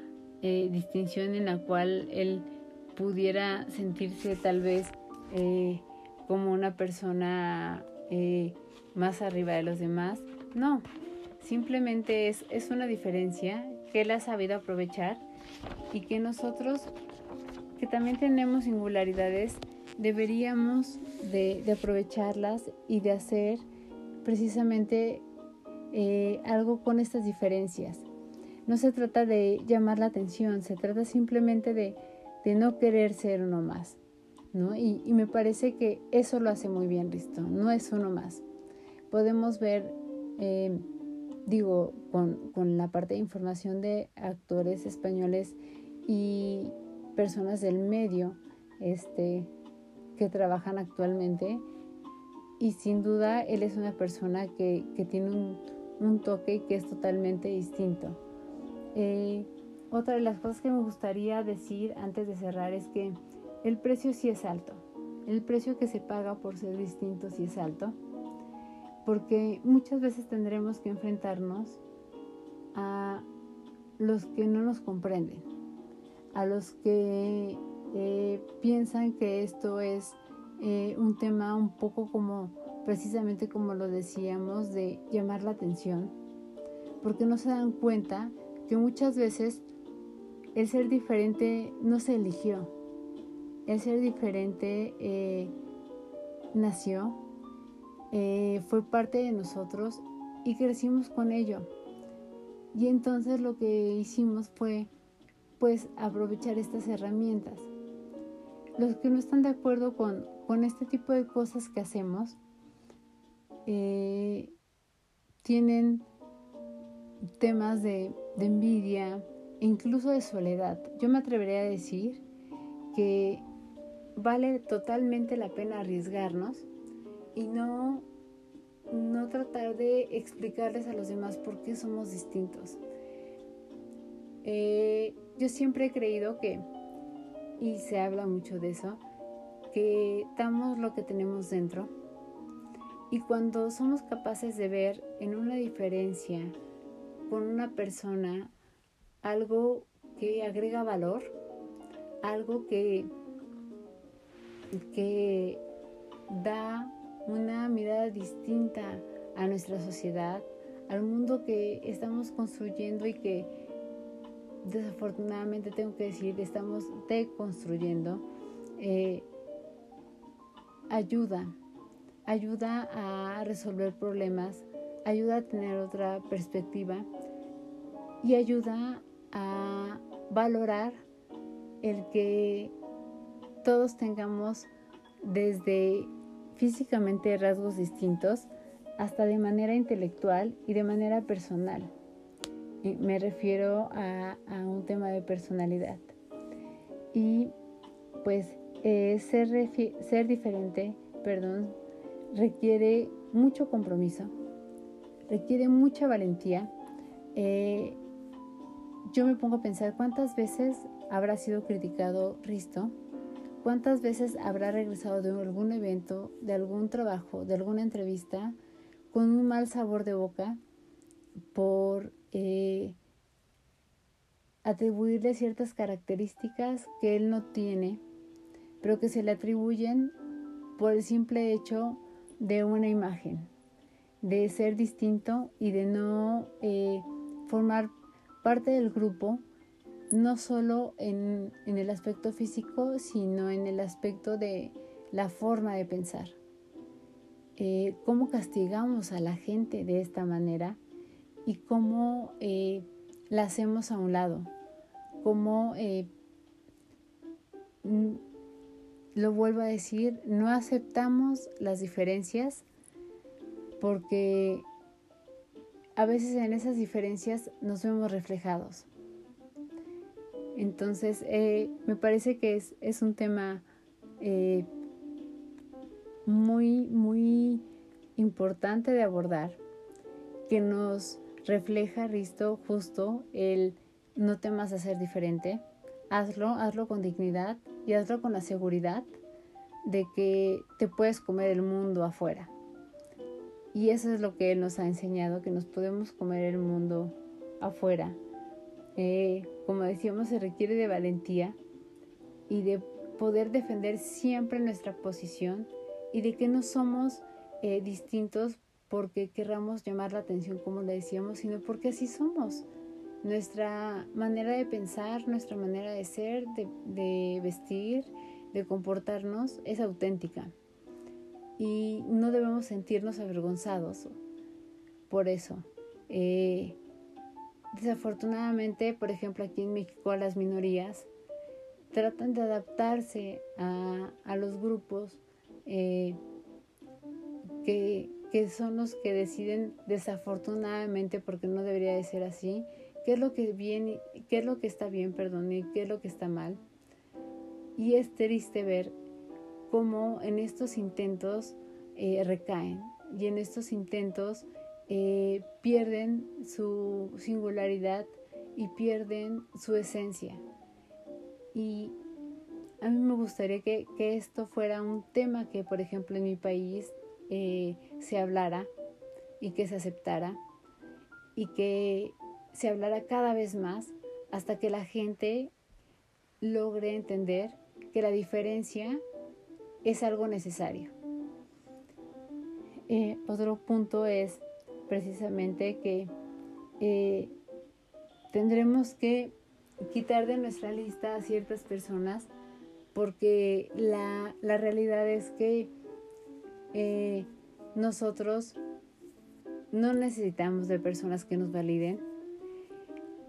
eh, distinción en la cual él pudiera sentirse tal vez eh, como una persona más arriba de los demás. No, Simplemente es, es una diferencia que él ha sabido aprovechar y que nosotros, que también tenemos singularidades, deberíamos de, aprovecharlas y de hacer precisamente eh, algo con estas diferencias. No se trata de llamar la atención, se trata simplemente de, no querer ser uno más. ¿no? Y, me parece que eso lo hace muy bien Risto, no es uno más. Podemos ver eh, digo, con, con la parte de información de actores españoles y personas del medio este, que trabajan actualmente. Y sin duda él es una persona que, que tiene un, un, toque que es totalmente distinto. Eh, otra de las cosas que me gustaría decir antes de cerrar es que el precio sí es alto. El precio que se paga por ser distinto sí es alto porque muchas veces tendremos que enfrentarnos a los que no nos comprenden, a los que eh, piensan que esto es eh, un tema un poco como, precisamente como lo decíamos, de llamar la atención, porque no se dan cuenta que muchas veces el ser diferente no se eligió, el ser diferente eh, nació fue parte de nosotros y crecimos con ello. Y entonces lo que hicimos fue pues aprovechar estas herramientas. Los que no están de acuerdo con, con este tipo de cosas que hacemos eh, tienen temas de, envidia incluso de soledad. Yo me atrevería a decir que vale totalmente la pena arriesgarnos y no, no tratar de explicarles a los demás por qué somos distintos. Eh, yo siempre he creído que, y se habla mucho de eso, que damos lo que tenemos dentro. Y cuando somos capaces de ver en una diferencia con una persona algo que agrega valor, algo que, que da una mirada distinta a nuestra sociedad, al mundo que estamos construyendo y que desafortunadamente tengo que decir, estamos deconstruyendo, eh, ayuda, ayuda a resolver problemas, ayuda a tener otra perspectiva y ayuda a valorar el que todos tengamos desde físicamente rasgos distintos, hasta de manera intelectual y de manera personal. Me refiero a, un tema de personalidad. Y pues eh, ser, ser diferente, perdón, requiere mucho compromiso, requiere mucha valentía. Eh, yo me pongo a pensar cuántas veces habrá sido criticado Risto ¿Cuántas veces habrá regresado de algún evento, de algún trabajo, de alguna entrevista, con un mal sabor de boca por eh, atribuirle ciertas características que él no tiene, pero que se le atribuyen por el simple hecho de una imagen, de ser distinto y de no eh, formar parte del grupo, no solo en, el aspecto físico, sino en el aspecto de la forma de pensar. Eh, cómo castigamos a la gente de esta manera y cómo eh, la hacemos a un lado, cómo, eh, lo vuelvo a decir, no aceptamos las diferencias porque a veces en esas diferencias nos vemos reflejados. Entonces, me parece que es, es un tema muy, muy importante de abordar, que nos refleja, Risto, justo el no temas a ser diferente, hazlo, hazlo con dignidad y hazlo con la seguridad de que te puedes comer el mundo afuera. Y eso es lo que Él nos ha enseñado, que nos podemos comer el mundo afuera. Eh, como decíamos, se requiere de valentía y de poder defender siempre nuestra posición y de que no somos eh, distintos porque querramos llamar la atención, como le decíamos, sino porque así somos. Nuestra manera de pensar, nuestra manera de ser, de, vestir, de comportarnos es auténtica. Y no debemos sentirnos avergonzados por eso. Eh, desafortunadamente, por ejemplo, aquí en México las minorías tratan de adaptarse a, a los grupos eh, que, son los que deciden desafortunadamente, porque no debería de ser así, qué es lo que bien, qué es lo que está bien, perdón, y qué es lo que está mal. Y es triste ver cómo en estos intentos eh, recaen y en estos intentos eh, pierden su singularidad y pierden su esencia. Y a mí me gustaría que, esto fuera un tema que, por ejemplo, en mi país eh, se hablara y que se aceptara y que se hablara cada vez más hasta que la gente logre entender que la diferencia es algo necesario. Eh, otro punto es precisamente que eh, tendremos que quitar de nuestra lista a ciertas personas porque la, realidad es que eh, nosotros no necesitamos de personas que nos validen.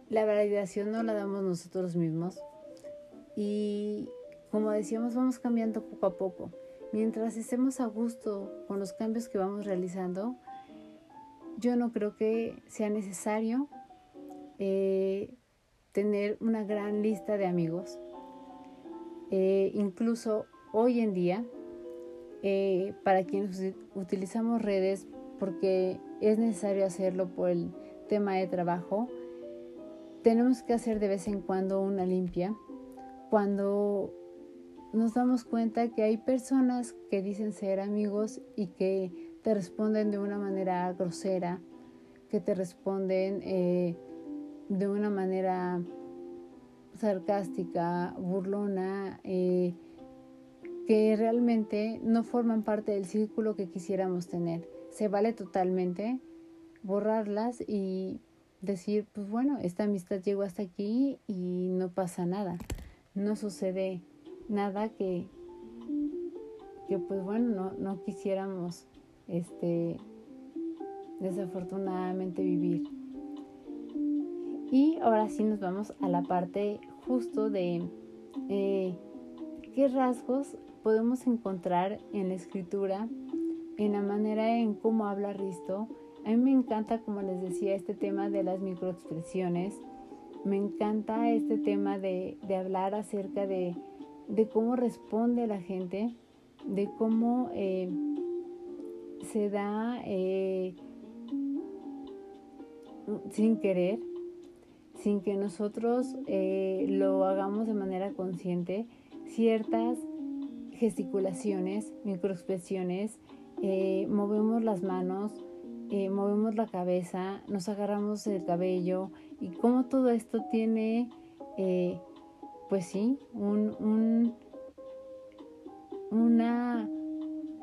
La validación no la damos nosotros mismos. Y como decíamos, vamos cambiando poco a poco. Mientras estemos a gusto con los cambios que vamos realizando, yo no creo que sea necesario eh, tener una gran lista de amigos eh, incluso hoy en día, eh, para quienes utilizamos redes, porque es necesario hacerlo por el tema de trabajo, tenemos que hacer de vez en cuando una limpia. Cuando nos damos cuenta que hay personas que dicen ser amigos y que te responden de una manera grosera, que te responden eh, de una manera sarcástica, burlona, eh, que realmente no forman parte del círculo que quisiéramos tener. Se vale totalmente borrarlas y decir, pues bueno, esta amistad llegó hasta aquí y no pasa nada. No sucede nada que, que pues bueno, no, no quisiéramos este desafortunadamente vivir. Y ahora sí nos vamos a la parte justo de eh, qué rasgos podemos encontrar en la escritura, en la manera en cómo habla Risto. A mí me encanta, como les decía, este tema de las microexpresiones. Me encanta este tema de, hablar acerca de, cómo responde la gente, de cómo eh, se da eh, sin querer sin que nosotros eh, lo hagamos de manera consciente, ciertas gesticulaciones, microexpresiones, eh, movemos las manos, eh, movemos la cabeza, nos agarramos el cabello y cómo todo esto tiene eh, pues sí, un, un, una,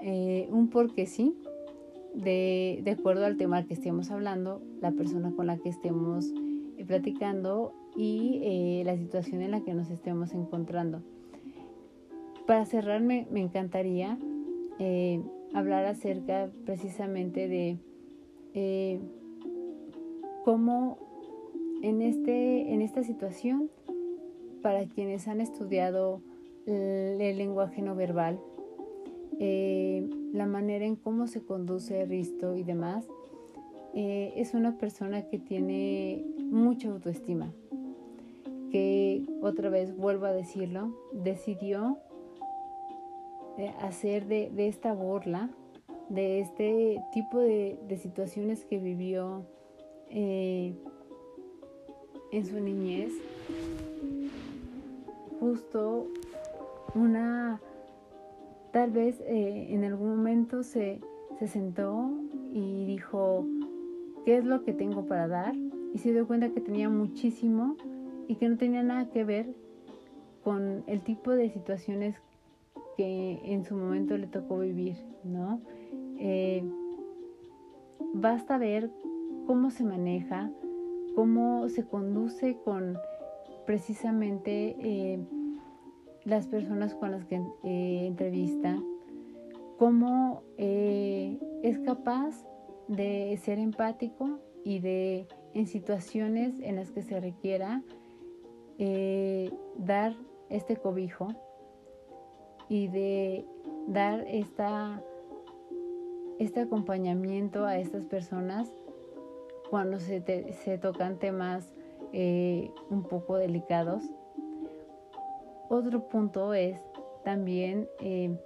eh, un porque sí, de, de, acuerdo al tema que estemos hablando, la persona con la que estemos platicando y la situación en la que nos estemos encontrando. Para cerrar, me, encantaría eh, hablar acerca precisamente de eh, cómo en, este, en esta situación, para quienes han estudiado el, lenguaje no verbal, eh, la manera en cómo se conduce Risto y demás, es una persona que tiene mucha autoestima, que otra vez vuelvo a decirlo, decidió hacer de, de, esta burla, de este tipo de, de situaciones que vivió eh, en su niñez, justo una tal vez eh, en algún momento se, se, sentó y dijo, ¿qué es lo que tengo para dar? Y se dio cuenta que tenía muchísimo y que no tenía nada que ver con el tipo de situaciones que en su momento le tocó vivir, ¿no? Eh, basta ver cómo se maneja, cómo se conduce con precisamente eh, las personas con las que eh, entrevista, cómo es capaz de ser empático y de en situaciones en las que se requiera dar este cobijo y de dar esta, este acompañamiento a estas personas cuando se, te, se tocan temas eh, un poco delicados. Otro punto es también, eh,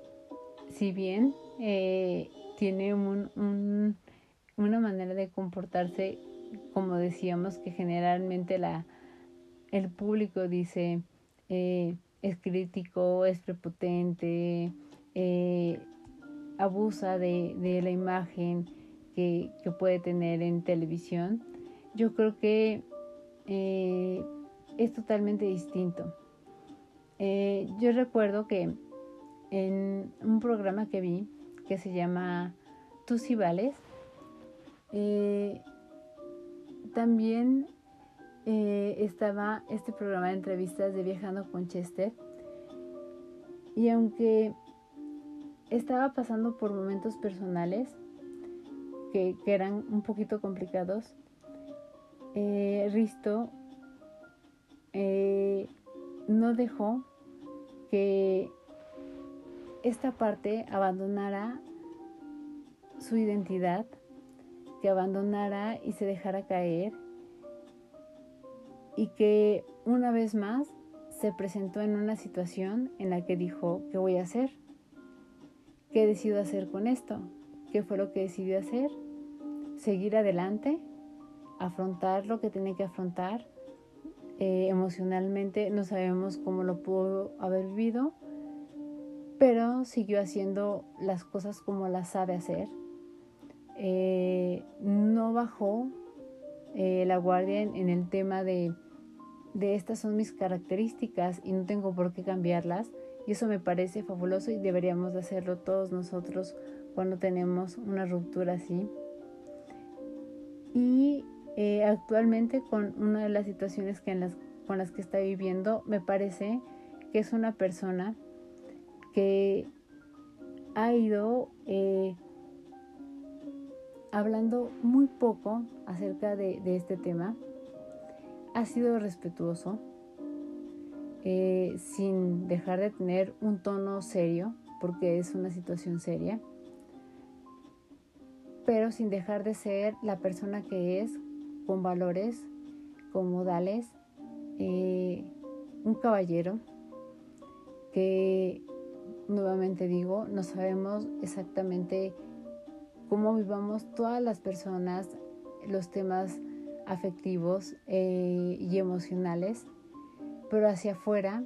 si bien eh, tiene un, un, una manera de comportarse, como decíamos, que generalmente la, el público dice es crítico, es prepotente, eh, abusa de, la imagen que, puede tener en televisión, yo creo que eh, es totalmente distinto. Eh, yo recuerdo que en un programa que vi que se llama Tú si vales, también eh, estaba este programa de entrevistas de Viajando con Chester. Y aunque estaba pasando por momentos personales que, que eran un poquito complicados, Risto no dejó que esta parte abandonara su identidad, que abandonara y se dejara caer y que una vez más se presentó en una situación en la que dijo, ¿qué voy a hacer? ¿Qué decido hacer con esto? ¿Qué fue lo que decidió hacer? Seguir adelante, afrontar lo que tenía que afrontar, eh, emocionalmente, no sabemos cómo lo pudo haber vivido, pero siguió haciendo las cosas como las sabe hacer. Eh, no bajó eh, la guardia en, en, el tema de, de estas son mis características y no tengo por qué cambiarlas. Y eso me parece fabuloso y deberíamos de hacerlo todos nosotros cuando tenemos una ruptura así. Y eh, actualmente con una de las situaciones que con las que está viviendo, me parece que es una persona que ha ido eh, hablando muy poco acerca de, este tema, ha sido respetuoso, eh, sin dejar de tener un tono serio, porque es una situación seria, pero sin dejar de ser la persona que es con valores, con modales, eh, un caballero que, nuevamente digo, no sabemos exactamente cómo vivamos todas las personas los temas afectivos eh, y emocionales, pero hacia afuera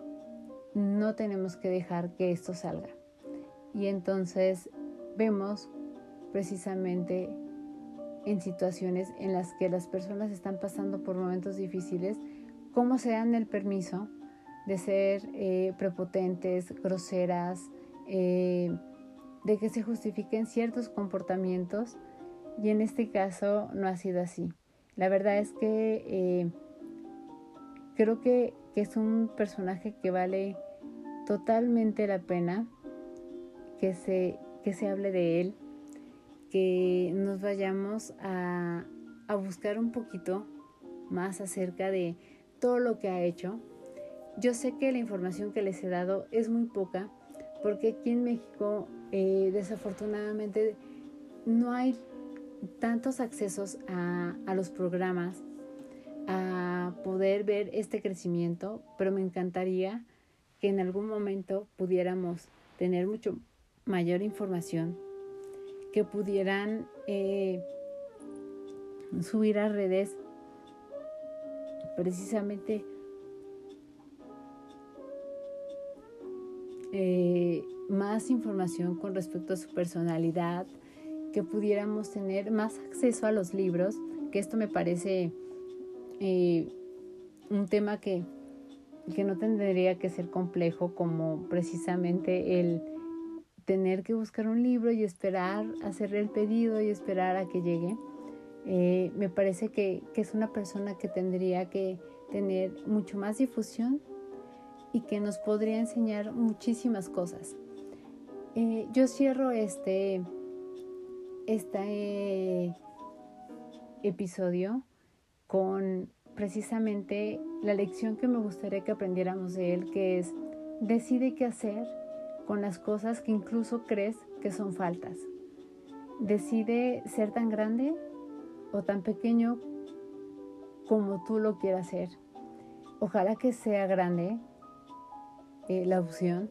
no tenemos que dejar que esto salga. Y entonces vemos precisamente en situaciones en las que las personas están pasando por momentos difíciles, cómo se dan el permiso de ser eh, prepotentes, groseras, eh, de que se justifiquen ciertos comportamientos y en este caso no ha sido así. La verdad es que eh, creo que, que es un personaje que vale totalmente la pena que se, que se hable de él, que nos vayamos a, a buscar un poquito más acerca de todo lo que ha hecho. Yo sé que la información que les he dado es muy poca, porque aquí en México eh, desafortunadamente no hay tantos accesos a, los programas, a poder ver este crecimiento, pero me encantaría que en algún momento pudiéramos tener mucho mayor información, que pudieran eh, subir a redes precisamente eh, más información con respecto a su personalidad, que pudiéramos tener más acceso a los libros, que esto me parece eh, un tema que, que no tendría que ser complejo como precisamente el tener que buscar un libro y esperar, hacer el pedido y esperar a que llegue. Eh, me parece que, que, es una persona que tendría que tener mucho más difusión y que nos podría enseñar muchísimas cosas. Eh, yo cierro este, este episodio con precisamente la lección que me gustaría que aprendiéramos de él, que es decide qué hacer con las cosas que incluso crees que son faltas. Decide ser tan grande o tan pequeño como tú lo quieras ser. Ojalá que sea grande eh, la opción.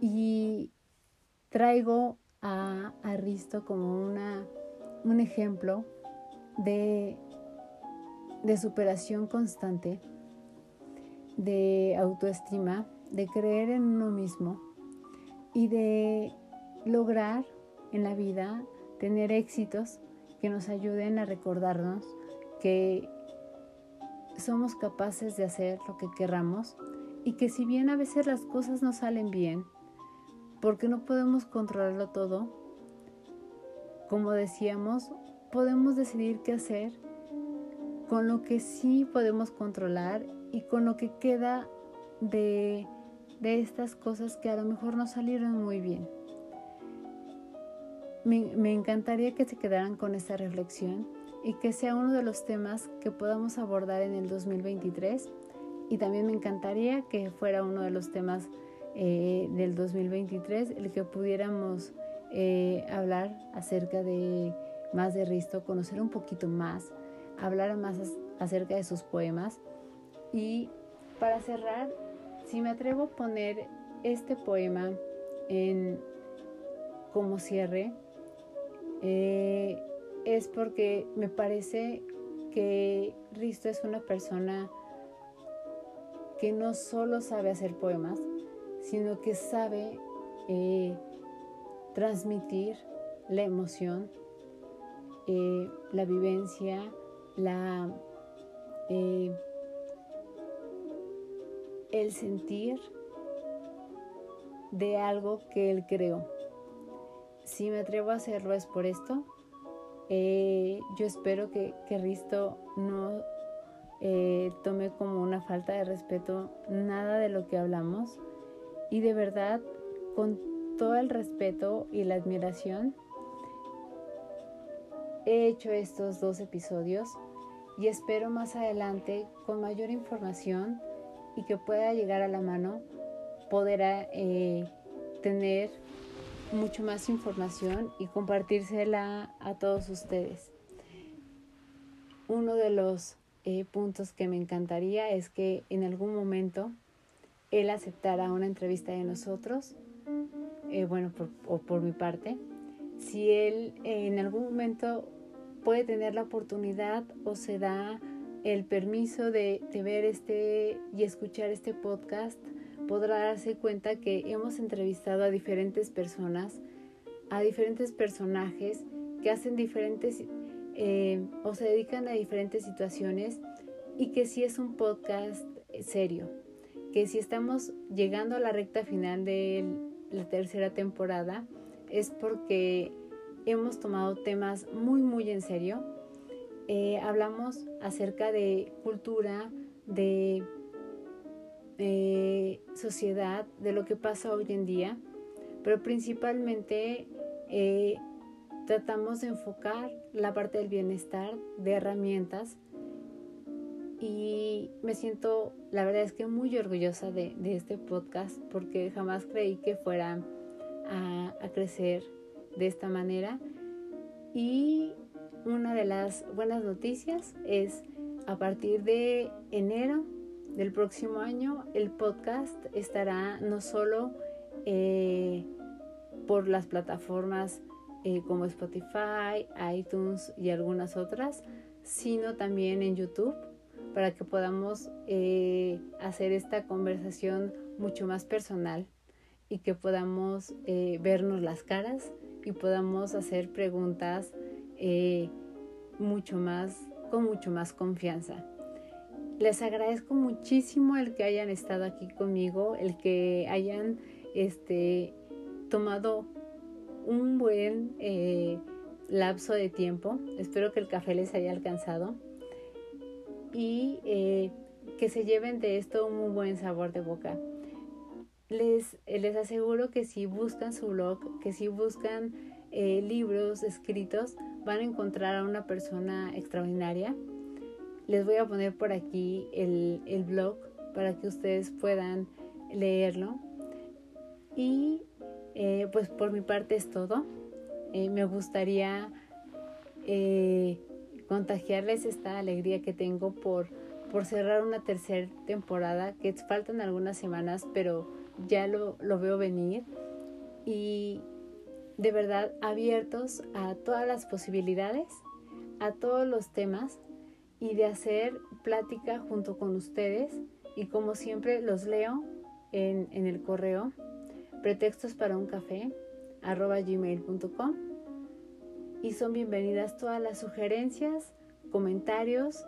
Y traigo a, a Risto como una, un ejemplo de, de superación constante, de autoestima, de creer en uno mismo y de lograr en la vida tener éxitos que nos ayuden a recordarnos que somos capaces de hacer lo que querramos y que si bien a veces las cosas no salen bien, porque no podemos controlarlo todo, como decíamos, podemos decidir qué hacer con lo que sí podemos controlar y con lo que queda de, de estas cosas que a lo mejor no salieron muy bien. Me, me, encantaría que se quedaran con esta reflexión y que sea uno de los temas que podamos abordar en el 2023 y también me encantaría que fuera uno de los temas eh, del 2023 el que pudiéramos eh, hablar acerca de más de Risto, conocer un poquito más, hablar más acerca de sus poemas. Y para cerrar si me atrevo a poner este poema en, como cierre, eh, es porque me parece que Risto es una persona que no solo sabe hacer poemas, sino que sabe eh, transmitir la emoción, eh, la vivencia, la eh, el sentir de algo que él creó. Si me atrevo a hacerlo es por esto. Yo espero que, que Risto no tome como una falta de respeto nada de lo que hablamos y de verdad con todo el respeto y la admiración he hecho estos dos episodios y espero más adelante con mayor información y que pueda llegar a la mano poder eh, tener mucho más información y compartírsela a todos ustedes. Uno de los eh, puntos que me encantaría es que en algún momento él aceptara una entrevista de nosotros, eh, bueno, por, o por mi parte, si él en algún momento puede tener la oportunidad o se da el permiso de, de, ver este y escuchar este podcast, podrá darse cuenta que hemos entrevistado a diferentes personas, a diferentes personajes que hacen diferentes eh, o se dedican a diferentes situaciones y que sí es un podcast serio, que si estamos llegando a la recta final de la tercera temporada es porque hemos tomado temas muy muy en serio. Eh, hablamos acerca de cultura, de eh, sociedad, de lo que pasa hoy en día, pero principalmente eh, tratamos de enfocar la parte del bienestar, de herramientas, y me siento, la verdad es que muy orgullosa de, este podcast porque jamás creí que fuera a, crecer de esta manera. Y una de las buenas noticias es a partir de enero del próximo año el podcast estará no solo eh, por las plataformas eh, como Spotify, iTunes y algunas otras, sino también en YouTube para que podamos eh, hacer esta conversación mucho más personal y que podamos vernos las caras y podamos hacer preguntas mucho más con mucho más confianza. Les agradezco muchísimo el que hayan estado aquí conmigo, el que hayan este, tomado un buen eh, lapso de tiempo. Espero que el café les haya alcanzado y eh, que se lleven de esto un muy buen sabor de boca. Les, les aseguro que si buscan su blog, que si buscan eh, libros escritos, van a encontrar a una persona extraordinaria. Les voy a poner por aquí el, el blog para que ustedes puedan leerlo. Y eh, pues por mi parte es todo. Eh, me gustaría eh, contagiarles esta alegría que tengo por, por cerrar una tercera temporada, que faltan algunas semanas, pero ya lo, lo veo venir. Y de verdad abiertos a todas las posibilidades, a todos los temas y de hacer plática junto con ustedes. Y como siempre los leo en, en el correo pretextos para un café arroba y son bienvenidas todas las sugerencias, comentarios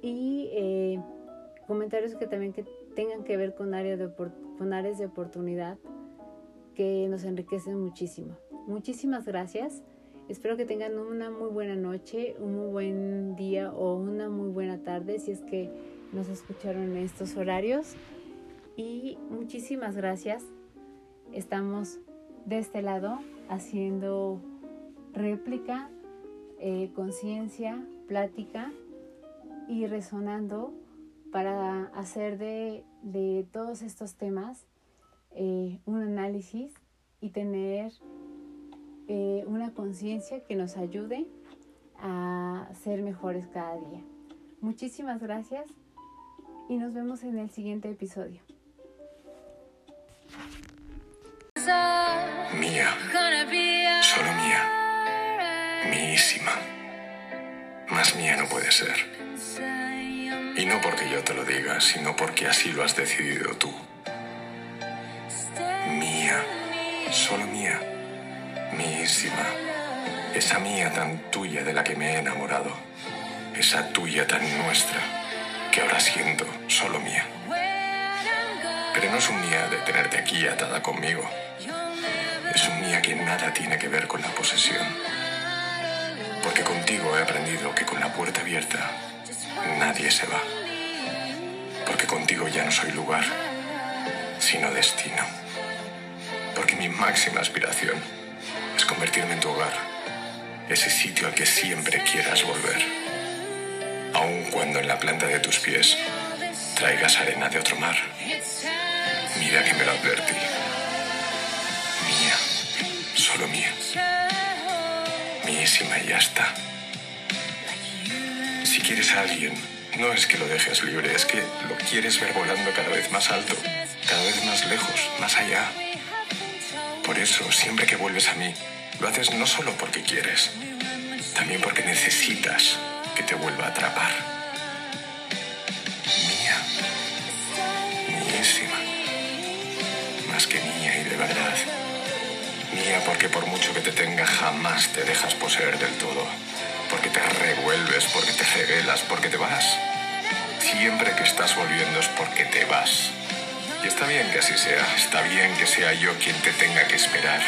y eh, comentarios que también que tengan que ver con, áreas de, con áreas de oportunidad que nos enriquecen muchísimo. Muchísimas gracias. Espero que tengan una muy buena noche, un muy buen día o una muy buena tarde si es que nos escucharon en estos horarios. Y muchísimas gracias. Estamos de este lado haciendo réplica, eh, conciencia, plática y resonando para hacer de, de todos estos temas eh, un análisis y tener eh, una conciencia que nos ayude a ser mejores cada día. Muchísimas gracias y nos vemos en el siguiente episodio. Mía, míísima. Más mía no puede ser. Y no porque yo te lo diga, sino porque así lo has decidido tú solo mía, míísima, esa mía tan tuya de la que me he enamorado, esa tuya tan nuestra, que ahora siento solo mía. Pero no es un mía de tenerte aquí atada conmigo, es un mía que nada tiene que ver con la posesión. Porque contigo he aprendido que con la puerta abierta nadie se va. Porque contigo ya no soy lugar, sino destino porque mi máxima aspiración es convertirme en tu hogar, ese sitio al que siempre quieras volver, aun cuando en la planta de tus pies traigas arena de otro mar. Mira que me lo advertí. Mía, solo mía. Y ya está. Si quieres a alguien, no es que lo dejes libre, es que lo quieres ver volando cada vez más alto, cada vez más lejos, más allá. Por eso, siempre que vuelves a mí, lo haces no solo porque quieres, también porque necesitas que te vuelva a atrapar. Mía, míísima, más que mía y de verdad. Porque por mucho que te tenga jamás te dejas poseer del todo, porque te revuelves, porque te revelas, porque te vas. siempre que estás volviendo es porque te vas. Y está bien que así sea, está bien que sea yo quien te tenga que esperar.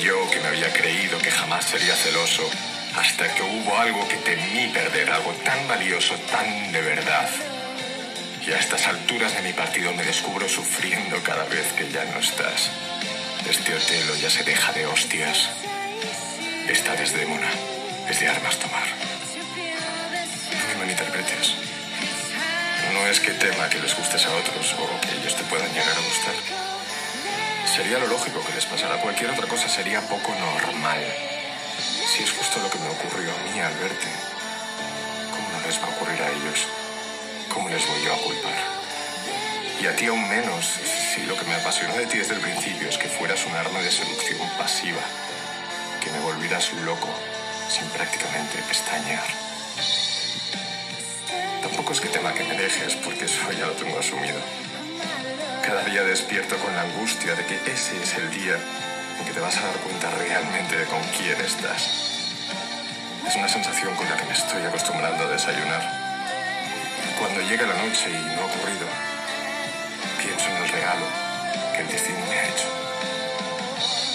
Yo que me había creído que jamás sería celoso, hasta que hubo algo que temí perder, algo tan valioso, tan de verdad. Y a estas alturas de mi partido me descubro sufriendo cada vez que ya no estás. Este Otelo ya se deja de hostias. Esta Desdémona es de armas tomar. No me malinterpretes. No es que tema que les gustes a otros o que ellos te puedan llegar a gustar. Sería lo lógico que les pasara. Cualquier otra cosa sería poco normal. Si es justo lo que me ocurrió a mí al verte, ¿cómo no les va a ocurrir a ellos? ¿Cómo les voy yo a culpar? Y a ti aún menos, lo que me apasionó de ti desde el principio es que fueras un arma de seducción pasiva, que me volvieras loco sin prácticamente pestañear. Tampoco es que tema que me dejes, porque eso ya lo tengo asumido. Cada día despierto con la angustia de que ese es el día en que te vas a dar cuenta realmente de con quién estás. Es una sensación con la que me estoy acostumbrando a desayunar. Cuando llega la noche y no ha ocurrido, que el destino me ha hecho,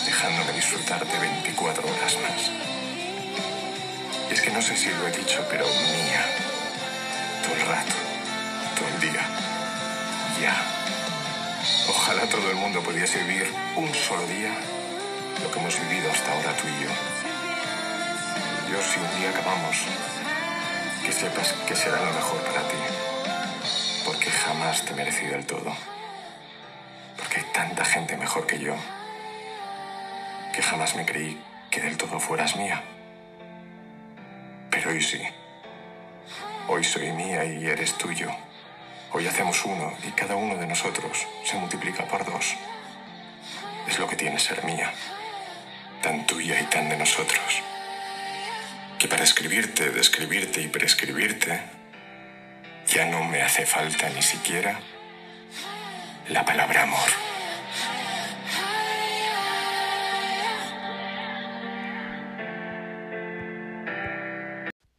dejándome disfrutar de 24 horas más. Y es que no sé si lo he dicho, pero mía, todo el rato, todo el día, ya. Ojalá todo el mundo pudiese vivir un solo día lo que hemos vivido hasta ahora tú y yo. Yo si un día acabamos, que sepas que será lo mejor para ti, porque jamás te merecí del todo, tanta gente mejor que yo, que jamás me creí que del todo fueras mía. Pero hoy sí. Hoy soy mía y eres tuyo. Hoy hacemos uno y cada uno de nosotros se multiplica por dos. Es lo que tiene ser mía, tan tuya y tan de nosotros, que para escribirte, describirte y prescribirte, ya no me hace falta ni siquiera la palabra amor.